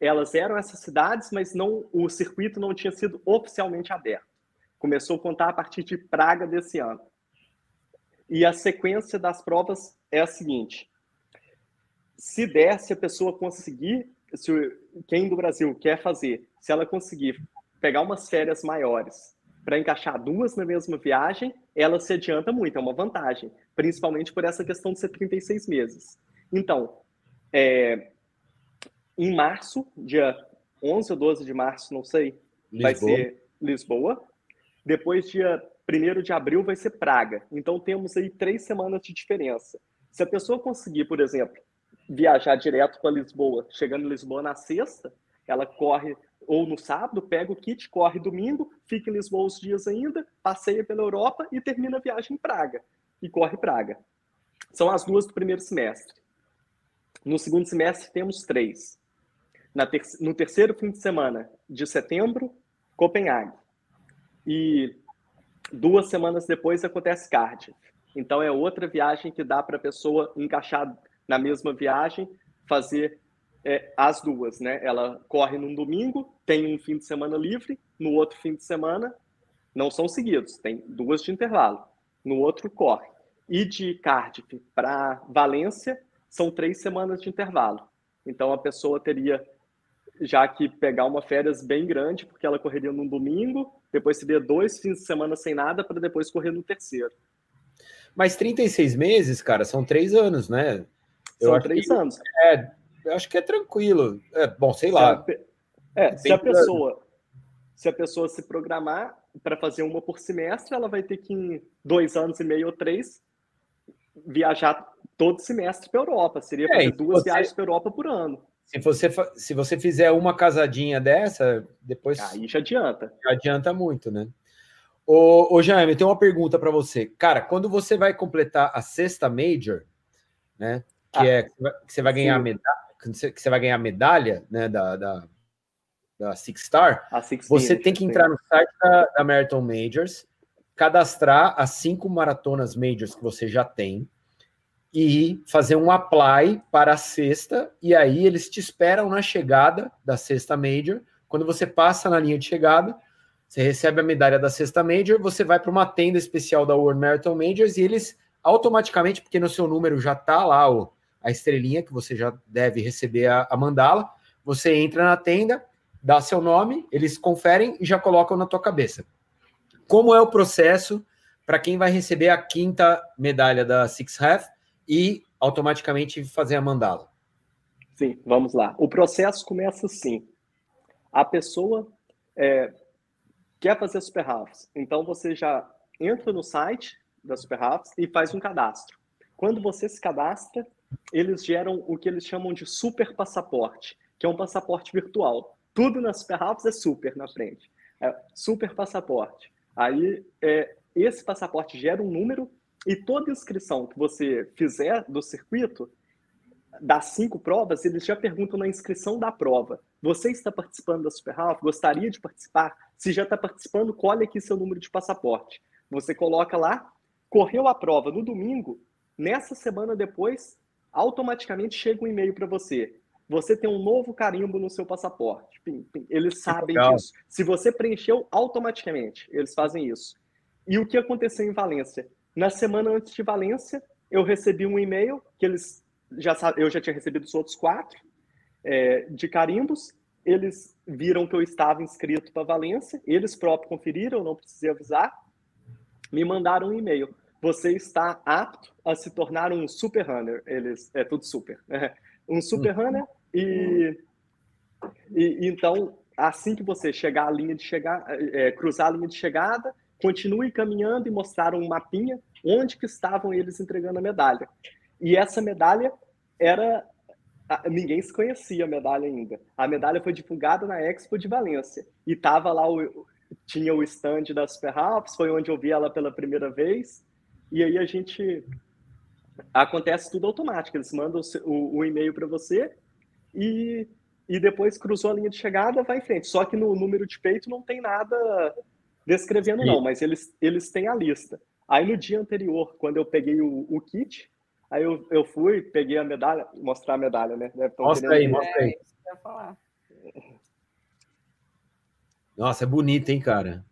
elas eram essas cidades, mas não o circuito não tinha sido oficialmente aberto. Começou a contar a partir de Praga desse ano. E a sequência das provas é a seguinte: se der, se a pessoa conseguir, se quem do Brasil quer fazer, se ela conseguir pegar umas férias maiores para encaixar duas na mesma viagem, ela se adianta muito, é uma vantagem, principalmente por essa questão de ser 36 meses. Então, é, em março, dia 11 ou 12 de março, não sei, Lisboa. vai ser Lisboa. Depois, dia 1 de abril, vai ser Praga. Então, temos aí três semanas de diferença. Se a pessoa conseguir, por exemplo, viajar direto para Lisboa. Chegando em Lisboa na sexta, ela corre ou no sábado, pega o kit, corre domingo, fica em Lisboa os dias ainda, passeia pela Europa e termina a viagem em Praga. E corre Praga. São as duas do primeiro semestre. No segundo semestre temos três. Ter no terceiro fim de semana de setembro, Copenhague. E duas semanas depois acontece Cardiff. Então é outra viagem que dá para a pessoa encaixar na mesma viagem, fazer é, as duas, né? Ela corre num domingo, tem um fim de semana livre, no outro fim de semana, não são seguidos, tem duas de intervalo, no outro corre. E de Cardiff para Valência, são três semanas de intervalo. Então a pessoa teria já que pegar uma férias bem grande, porque ela correria num domingo, depois seria dois fins de semana sem nada, para depois correr no terceiro. Mas 36 meses, cara, são três anos, né? Eu são três anos. É, eu acho que é tranquilo. É, bom, sei lá. Se a, é, se a pessoa se a pessoa se programar para fazer uma por semestre, ela vai ter que, em dois anos e meio ou três, viajar todo semestre para a Europa. Seria é, fazer duas você... viagens para a Europa por ano. Se você, se você fizer uma casadinha dessa, depois. Aí já adianta. Já adianta muito, né? Ô, ô Jaime, eu tenho uma pergunta para você. Cara, quando você vai completar a sexta Major, né? Que ah, é que você vai ganhar medalha, que você vai ganhar medalha, né? Da, da, da Six Star, Six você tem que entrar no site da, da Marathon Majors, cadastrar as cinco maratonas Majors que você já tem e fazer um apply para a sexta, e aí eles te esperam na chegada da sexta Major. Quando você passa na linha de chegada, você recebe a medalha da sexta Major, você vai para uma tenda especial da World Marathon Majors e eles automaticamente, porque no seu número já está lá o, a estrelinha que você já deve receber a, a mandala, você entra na tenda, dá seu nome, eles conferem e já colocam na tua cabeça. Como é o processo para quem vai receber a quinta medalha da Six Half e automaticamente fazer a mandala? Sim, vamos lá. O processo começa assim. A pessoa é, quer fazer Super Halves, então você já entra no site da Super Halves e faz um cadastro. Quando você se cadastra, eles geram o que eles chamam de super passaporte, que é um passaporte virtual. Tudo nas Super Halves é super na frente. É super passaporte. Aí, é, esse passaporte gera um número e toda inscrição que você fizer do circuito, das cinco provas, eles já perguntam na inscrição da prova. Você está participando da Super Half? Gostaria de participar? Se já está participando, colhe aqui seu número de passaporte. Você coloca lá, correu a prova no domingo, nessa semana depois, automaticamente chega um e-mail para você. Você tem um novo carimbo no seu passaporte. Eles sabem disso. Se você preencheu automaticamente, eles fazem isso. E o que aconteceu em Valência? Na semana antes de Valência, eu recebi um e-mail que eles já eu já tinha recebido os outros quatro é, de carimbos. Eles viram que eu estava inscrito para Valência, eles próprios conferiram, não precisei avisar. Me mandaram um e-mail. Você está apto a se tornar um super runner. Eles é tudo super, né? um super uhum. runner e, e então assim que você chegar à linha de chegar, é, cruzar a linha de chegada, continue caminhando e mostraram um mapinha onde que estavam eles entregando a medalha. E essa medalha era ninguém se conhecia a medalha ainda. A medalha foi divulgada na Expo de Valência e tava lá o tinha o stand da Super Alps, foi onde eu vi ela pela primeira vez. E aí a gente acontece tudo automático, eles mandam o, o e-mail para você e e depois cruzou a linha de chegada, vai em frente. Só que no número de peito não tem nada descrevendo, Sim. não, mas eles, eles têm a lista. Aí no dia anterior, quando eu peguei o, o kit, aí eu, eu fui, peguei a medalha, mostrar a medalha, né? Mostra aí, mostra aí. É, Nossa, é bonita, hein, cara?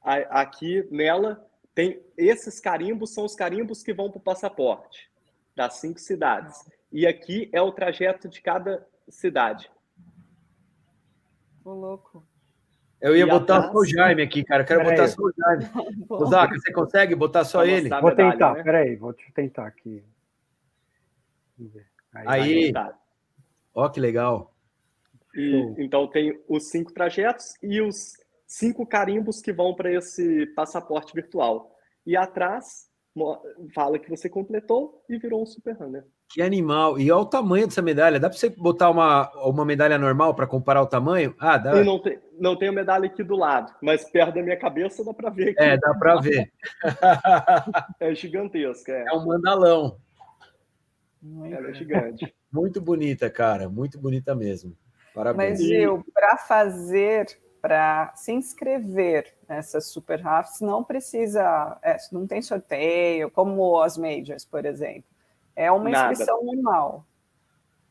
Aqui nela tem esses carimbos são os carimbos que vão para o passaporte das cinco cidades. E aqui é o trajeto de cada cidade. Ô, louco. Eu ia e botar só o Jaime aqui, cara. Eu quero botar só o Jaime. Zaca, você consegue botar só ele? Vou tentar, né? peraí, vou tentar aqui. Aí, aí ó que legal. E, então tem os cinco trajetos e os cinco carimbos que vão para esse passaporte virtual. E atrás fala que você completou e virou um super runner. Que animal. E olha o tamanho dessa medalha. Dá para você botar uma, uma medalha normal para comparar o tamanho? Ah, dá. Eu não, tem, não tenho medalha aqui do lado, mas perto da minha cabeça dá para ver. Aqui. É, dá para ver. é gigantesca. É, é um mandalão. Ela é gigante. Muito bonita, cara. Muito bonita mesmo. Parabéns. Mas, Gil, para fazer, para se inscrever nessas Super Rafts, não precisa, é, não tem sorteio, como as Majors, por exemplo. É uma inscrição Nada. normal.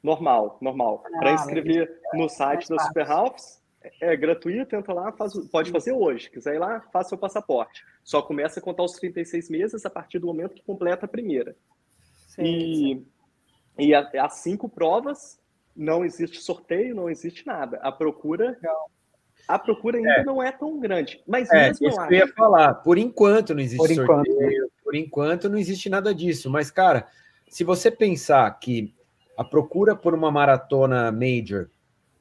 Normal, normal. Ah, Para inscrever no site da Super Halves, é, é gratuito, entra lá, faz, pode fazer hoje. Quiser ir lá, faça seu passaporte. Só começa a contar os 36 meses a partir do momento que completa a primeira. Sim, e sim. e as cinco provas, não existe sorteio, não existe nada. A procura. A procura ainda é. não é tão grande. Mas é, mesmo isso eu ia falar. Por enquanto não existe por sorteio. Enquanto. Por enquanto não existe nada disso. Mas, cara, se você pensar que a procura por uma maratona major,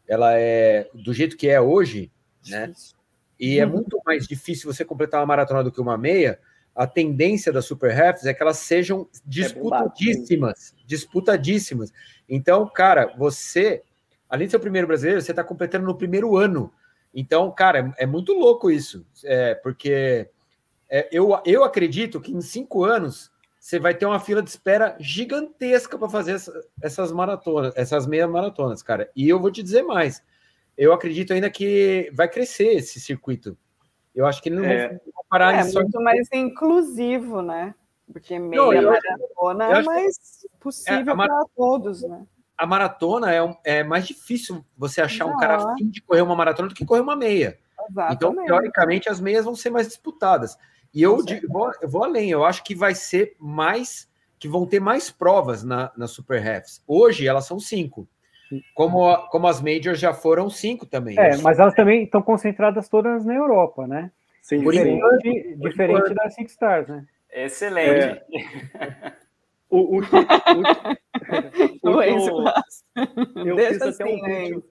ela é do jeito que é hoje, né? E é uhum. muito mais difícil você completar uma maratona do que uma meia. A tendência das super halves é que elas sejam é disputadíssimas, é disputadíssimas. Então, cara, você, além de ser o primeiro brasileiro, você está completando no primeiro ano. Então, cara, é, é muito louco isso, é, porque é, eu, eu acredito que em cinco anos você vai ter uma fila de espera gigantesca para fazer essa, essas maratonas, essas meias maratonas, cara. E eu vou te dizer mais. Eu acredito ainda que vai crescer esse circuito. Eu acho que ele não é. vai parar É muito mais inclusivo, né? Porque meia não, eu, maratona eu é mais possível é, para todos, né? A maratona é, é mais difícil você achar não. um cara afim de correr uma maratona do que correr uma meia. Exatamente. Então, teoricamente, as meias vão ser mais disputadas. E eu, vou, eu vou além, eu acho que vai ser mais, que vão ter mais provas na, na Super Halves. Hoje elas são cinco. Como, como as Majors já foram cinco também. É, mas elas também estão concentradas todas na Europa, né? Sim, diferente, sim. diferente das Six Stars, né? Excelente. É. o, o, o, o, o eu, eu fiz até um vídeo,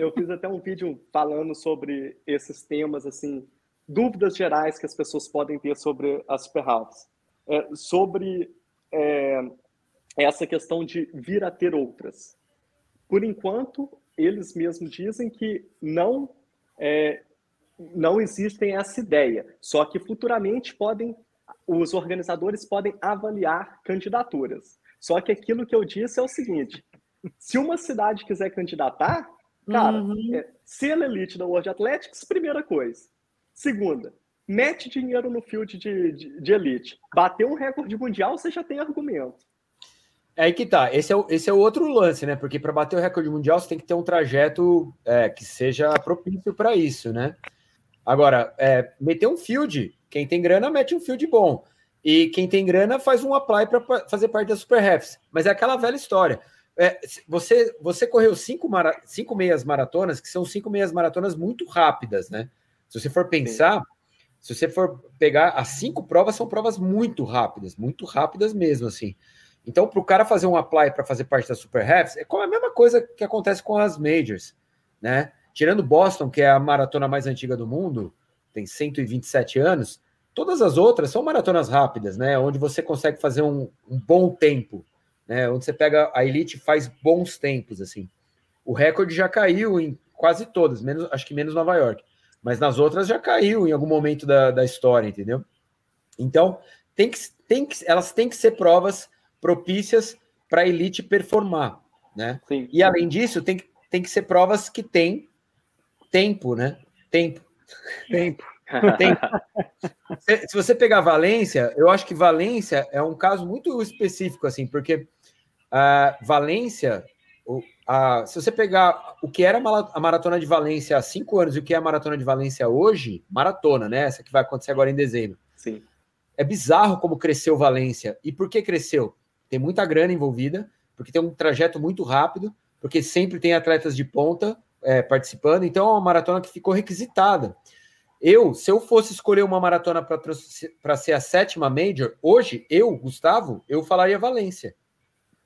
eu fiz até um vídeo falando sobre esses temas assim dúvidas gerais que as pessoas podem ter sobre as super halves. É, sobre é, essa questão de vir a ter outras. Por enquanto, eles mesmos dizem que não é, não existem essa ideia, só que futuramente podem os organizadores podem avaliar candidaturas. Só que aquilo que eu disse é o seguinte: se uma cidade quiser candidatar, cara, uhum. é, ser elite da World Athletics, primeira coisa. Segunda, mete dinheiro no field de, de, de elite. Bateu um recorde mundial, você já tem argumento. É aí que tá. Esse é o, esse é o outro lance, né? Porque para bater o recorde mundial, você tem que ter um trajeto é, que seja propício para isso, né? Agora, é, meter um field, quem tem grana, mete um field bom. E quem tem grana faz um apply para fazer parte da Super Refs. Mas é aquela velha história. É, você, você correu cinco, mara, cinco meias maratonas, que são cinco meias maratonas muito rápidas, né? Se você for pensar, Sim. se você for pegar as cinco provas, são provas muito rápidas, muito rápidas mesmo, assim. Então, para o cara fazer um apply para fazer parte da Super Halves, é como a mesma coisa que acontece com as Majors, né? Tirando Boston, que é a maratona mais antiga do mundo, tem 127 anos, todas as outras são maratonas rápidas, né? Onde você consegue fazer um, um bom tempo, né? Onde você pega a elite faz bons tempos, assim. O recorde já caiu em quase todas, menos acho que menos Nova York mas nas outras já caiu em algum momento da, da história, entendeu? Então, tem que, tem que, elas têm que ser provas propícias para a elite performar, né? Sim. E além disso, tem que, tem que ser provas que têm tempo, né? Tempo. Tempo. Tempo. Se, se, você pegar Valência, eu acho que Valência é um caso muito específico, assim, porque a uh, Valência, o, a, se você pegar o que era a maratona de Valência há cinco anos e o que é a maratona de Valência hoje, maratona, né? Essa que vai acontecer agora em dezembro. Sim. É bizarro como cresceu Valência. E por que cresceu? Tem muita grana envolvida, porque tem um trajeto muito rápido, porque sempre tem atletas de ponta é, participando, então é uma maratona que ficou requisitada. Eu, se eu fosse escolher uma maratona para ser a sétima Major, hoje, eu, Gustavo, eu falaria Valência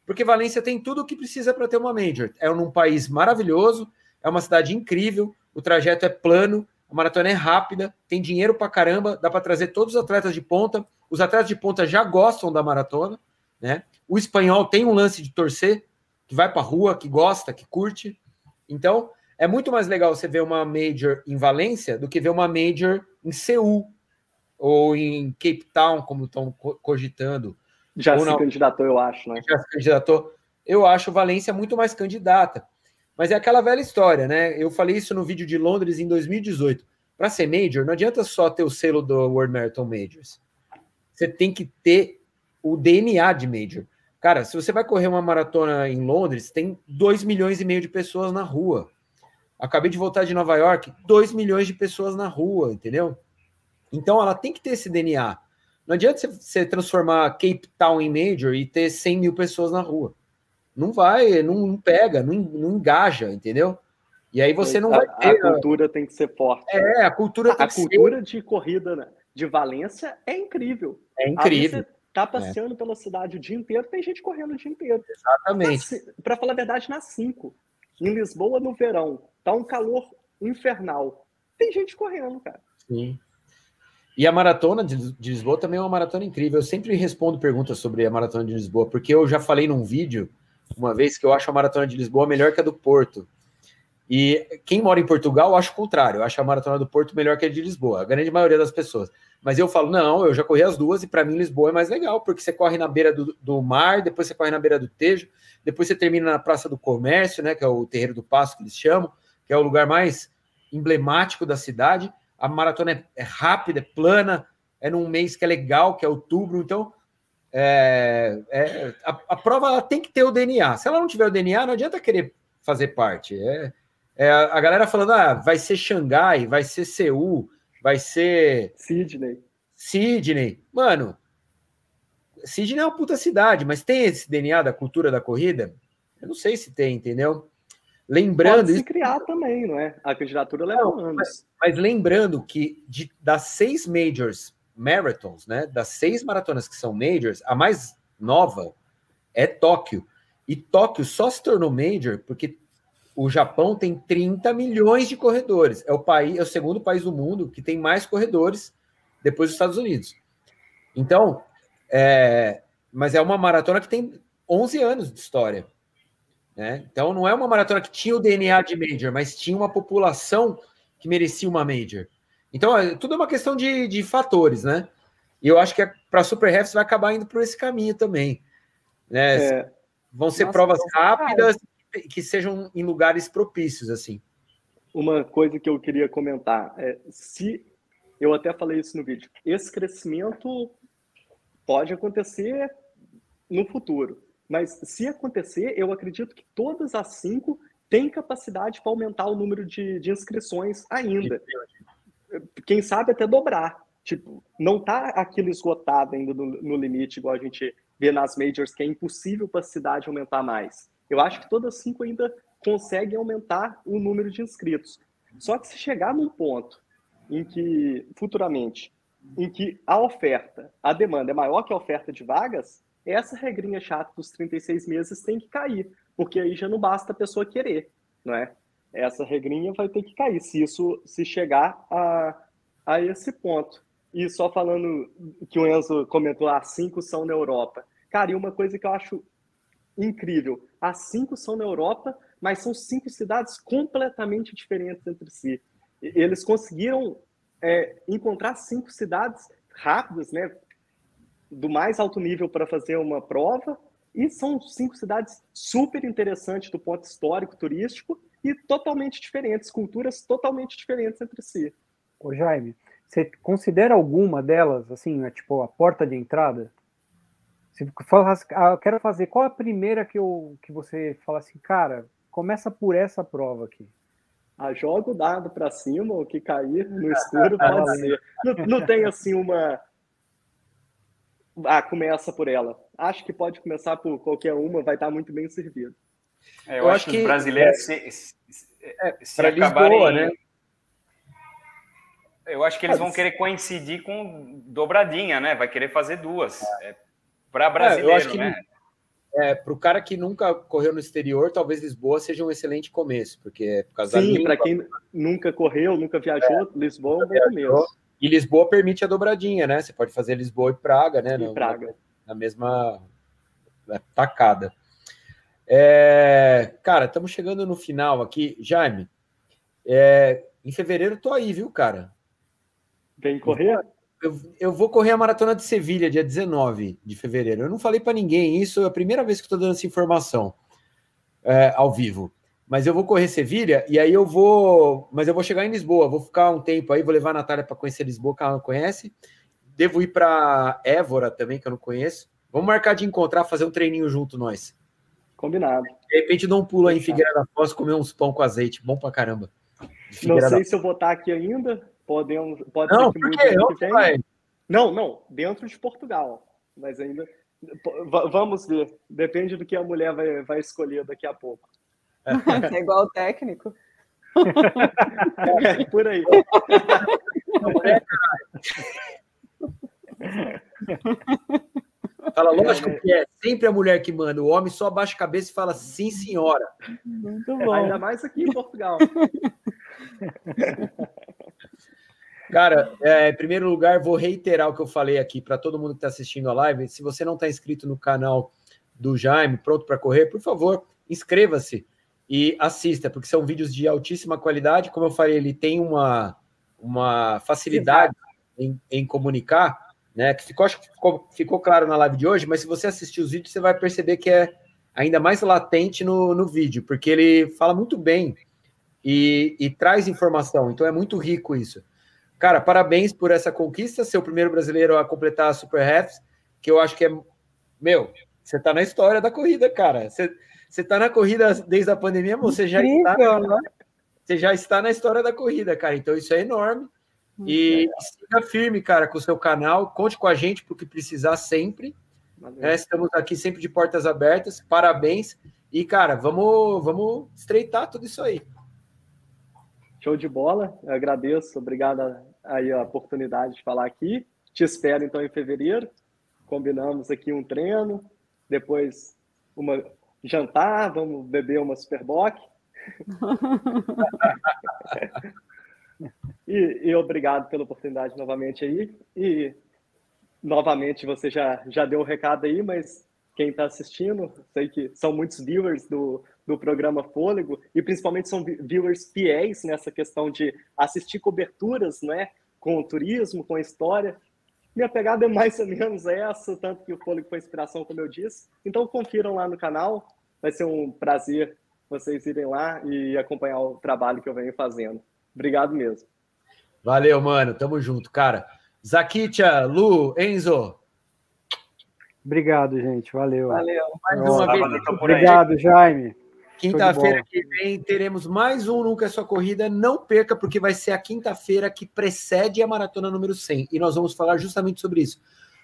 porque Valência tem tudo o que precisa para ter uma Major. É num país maravilhoso, é uma cidade incrível, o trajeto é plano, a maratona é rápida, tem dinheiro para caramba, dá para trazer todos os atletas de ponta. Os atletas de ponta já gostam da maratona, né? O espanhol tem um lance de torcer, que vai para rua, que gosta, que curte. Então, é muito mais legal você ver uma Major em Valência do que ver uma Major em Seul ou em Cape Town, como estão cogitando. Já se não. candidatou, eu acho, né? Já se candidatou. Eu acho Valência muito mais candidata. Mas é aquela velha história, né? Eu falei isso no vídeo de Londres em 2018. Para ser Major, não adianta só ter o selo do World Marathon Majors. Você tem que ter o DNA de Major. Cara, se você vai correr uma maratona em Londres, tem 2 milhões e meio de pessoas na rua. Acabei de voltar de Nova York, 2 milhões de pessoas na rua, entendeu? Então ela tem que ter esse DNA. Não adianta você transformar Cape Town em Major e ter 100 mil pessoas na rua. Não vai, não, pega, não, não engaja, entendeu? E aí você não a, vai ter. A cultura tem que ser forte. É, a cultura tem a, que A cultura de corrida né, de Valência é incrível. É incrível. você tá passeando é. pela cidade o dia inteiro, tem gente correndo o dia inteiro. Exatamente. Para falar a verdade, nas 5. Em Lisboa, no verão, tá um calor infernal. Tem gente correndo, cara. Sim. E a maratona de, Lisboa também é uma maratona incrível. Eu sempre respondo perguntas sobre a maratona de Lisboa, porque eu já falei num vídeo uma vez que eu acho a maratona de Lisboa melhor que a do Porto. E quem mora em Portugal acha o contrário. Eu acho a maratona do Porto melhor que a de Lisboa, a grande maioria das pessoas. Mas eu falo, não, eu já corri as duas e para mim Lisboa é mais legal, porque você corre na beira do, do, mar, depois você corre na beira do Tejo, depois você termina na Praça do Comércio, né, que é o Terreiro do Passo que eles chamam, que é o lugar mais emblemático da cidade a maratona é, é, rápida, é plana, é num mês que é legal, que é outubro, então é, é, a, a, prova ela tem que ter o DNA. Se ela não tiver o DNA, não adianta querer fazer parte. É, é a, galera falando, ah, vai ser Xangai, vai ser Seul, vai ser Sydney. Sydney. Mano, Sydney é uma puta cidade, mas tem esse DNA da cultura da corrida? Eu não sei se tem, entendeu? Lembrando. Pode se criar também, não é? A candidatura leva não, anos. Mas, mas, lembrando que de, das seis majors marathons, né? Das seis maratonas que são majors, a mais nova é Tóquio. E Tóquio só se tornou major porque o Japão tem 30 milhões de corredores. É o país, é o segundo país do mundo que tem mais corredores depois dos Estados Unidos. Então, é, mas é uma maratona que tem 11 anos de história. Né? Então não é uma maratona que tinha o DNA de Major, mas tinha uma população que merecia uma Major. Então, é, tudo é uma questão de, de fatores, né? E eu acho que para a Super Refs vai acabar indo por esse caminho também. Né? É. Vão ser Nossa, provas rápidas cara. que sejam em lugares propícios, assim. Uma coisa que eu queria comentar é se eu até falei isso no vídeo, esse crescimento pode acontecer no futuro. Mas se acontecer, eu acredito que todas as cinco têm capacidade para aumentar o número de, de inscrições ainda. Quem sabe até dobrar. Tipo, não está aquilo esgotado ainda no, no, limite, igual a gente vê nas majors, que é impossível para a cidade aumentar mais. Eu acho que todas as cinco ainda conseguem aumentar o número de inscritos. Só que se chegar num ponto em que, futuramente, em que a oferta, a demanda é maior que a oferta de vagas, essa regrinha chata dos 36 meses tem que cair, porque aí já não basta a pessoa querer, não é? Essa regrinha vai ter que cair, se isso se chegar a, a esse ponto. E só falando que o Enzo comentou, as cinco são na Europa. Cara, e uma coisa que eu acho incrível, as cinco são na Europa, mas são cinco cidades completamente diferentes entre si. Eles conseguiram é, encontrar cinco cidades rápidas, né? Do mais alto nível para fazer uma prova. E são cinco cidades super interessantes do ponto histórico, turístico e totalmente diferentes, culturas totalmente diferentes entre si. Ô Jaime, você considera alguma delas, assim, né, tipo a porta de entrada? Ah, eu quero fazer, qual a primeira que, eu, que você fala assim, cara, começa por essa prova aqui? Ah, joga o dado para cima, o que cair no escuro pode ser. Não, não tem assim uma ah, começa por ela. Acho que pode começar por qualquer uma, vai estar muito bem servido. É, eu, eu, acho, que, que os brasileiros é, se, se, é, se acabarem... Lisboa, né? Eu acho que eles vão querer coincidir com dobradinha, né? Vai querer fazer duas. É, para brasileiro, é, eu acho que, né? É, para o cara que nunca correu no exterior, talvez Lisboa seja um excelente começo, porque é por causa Sim, para quem nunca correu, nunca viajou, é, Lisboa é um bom começo. E Lisboa permite a dobradinha, né? Você pode fazer Lisboa e Praga, né? E Praga. Na, na mesma né, tacada. É, cara, estamos chegando no final aqui. Jaime, é, em fevereiro tô aí, viu, cara? Vem correr? Eu, eu vou correr a maratona de Sevilha, dia 19 de fevereiro. Eu não falei para ninguém isso, é a primeira vez que estou dando essa informação é, ao vivo mas eu vou correr Sevilha e aí eu vou, mas eu vou chegar em Lisboa, vou ficar um tempo aí, vou levar a Natália para conhecer Lisboa, que ela não conhece. Devo ir para Évora também, que eu não conheço. Vamos marcar de encontrar, fazer um treininho junto, nós. Combinado. De repente dá um pulo aí em Figueira da Foz, comer uns pão com azeite. Bom pra caramba. Não sei da... se eu vou estar aqui ainda. Podemos, pode não, ser que mude vai? Não, não. Dentro de Portugal. Mas ainda. Vamos ver. Depende do que a mulher vai, vai escolher daqui a pouco. É igual o técnico. É, por aí. Fala, lógico que é sempre a mulher que manda. O homem só abaixa a cabeça e fala sim, senhora. Muito bom. Ainda mais aqui em Portugal. Cara, é, em primeiro lugar, vou reiterar o que eu falei aqui para todo mundo que está assistindo a live. Se você não está inscrito no canal do Jaime, pronto para correr, por favor, inscreva-se e assista, porque são vídeos de altíssima qualidade. Como eu falei, ele tem uma, uma facilidade em, em comunicar né? Que ficou, acho que ficou, ficou claro na live de hoje, mas se você assistir os vídeos, você vai perceber que é ainda mais latente no, no vídeo, porque ele fala muito bem e, e traz informação, então é muito rico isso. Cara, parabéns por essa conquista, ser o primeiro brasileiro a completar a Super Halves, que eu acho que é. Meu, você tá na história da corrida, cara. Você, você tá na corrida desde a pandemia, você já está. Né? Você já está na história da corrida, cara. Então isso é enorme. E siga firme, cara, com o seu canal. Conte com a gente porque precisar sempre. É, estamos aqui sempre de portas abertas. Parabéns. E, cara, vamos, vamos estreitar tudo isso aí. Show de bola. Eu agradeço. Obrigado aí a oportunidade de falar aqui. Te espero então em fevereiro. Combinamos aqui um treino, depois uma jantar, vamos beber uma Superboc. E, e, obrigado pela oportunidade novamente aí. E novamente você já, já deu o um recado aí, mas quem está assistindo, sei que são muitos viewers do, do programa Fôlego, e principalmente são viewers fiéis nessa questão de assistir coberturas né, com o turismo, com a história. Minha pegada é mais ou menos essa, tanto que o Fôlego foi inspiração, como eu disse. Então confiram lá no canal, vai ser um prazer vocês irem lá e acompanhar o trabalho que eu venho fazendo. Obrigado mesmo. Valeu, mano. Tamo junto, cara. Zakitia, Lu, Enzo. Obrigado, gente. Valeu. Valeu. Mais uma vez. Obrigado, Jaime. Quinta-feira que vem teremos mais um Nunca é Sua Corrida. Não perca, porque vai ser a quinta-feira que precede a maratona número 100. E nós vamos falar justamente sobre isso.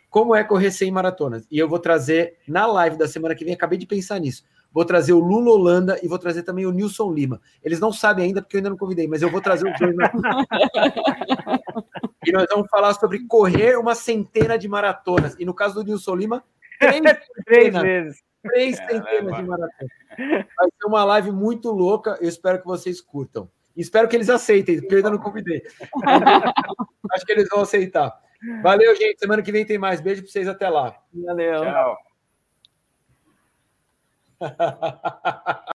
Como é correr 100 maratonas. E eu vou trazer na live da semana que vem, acabei de pensar nisso vou trazer o Lula Holanda e vou trazer também o Nilson Lima. Eles não sabem ainda porque eu ainda não convidei, mas eu vou trazer os dois. e nós vamos falar sobre correr uma centena de maratonas. E no caso do Nilson Lima, três, três vezes. Três centenas é, de maratonas. Vai ser uma live muito louca. Eu espero que vocês curtam. Espero que eles aceitem, porque eu ainda não convidei. Acho que eles vão aceitar. Valeu, gente. Semana que vem tem mais. Beijo para vocês. Até lá. Valeu. Tchau.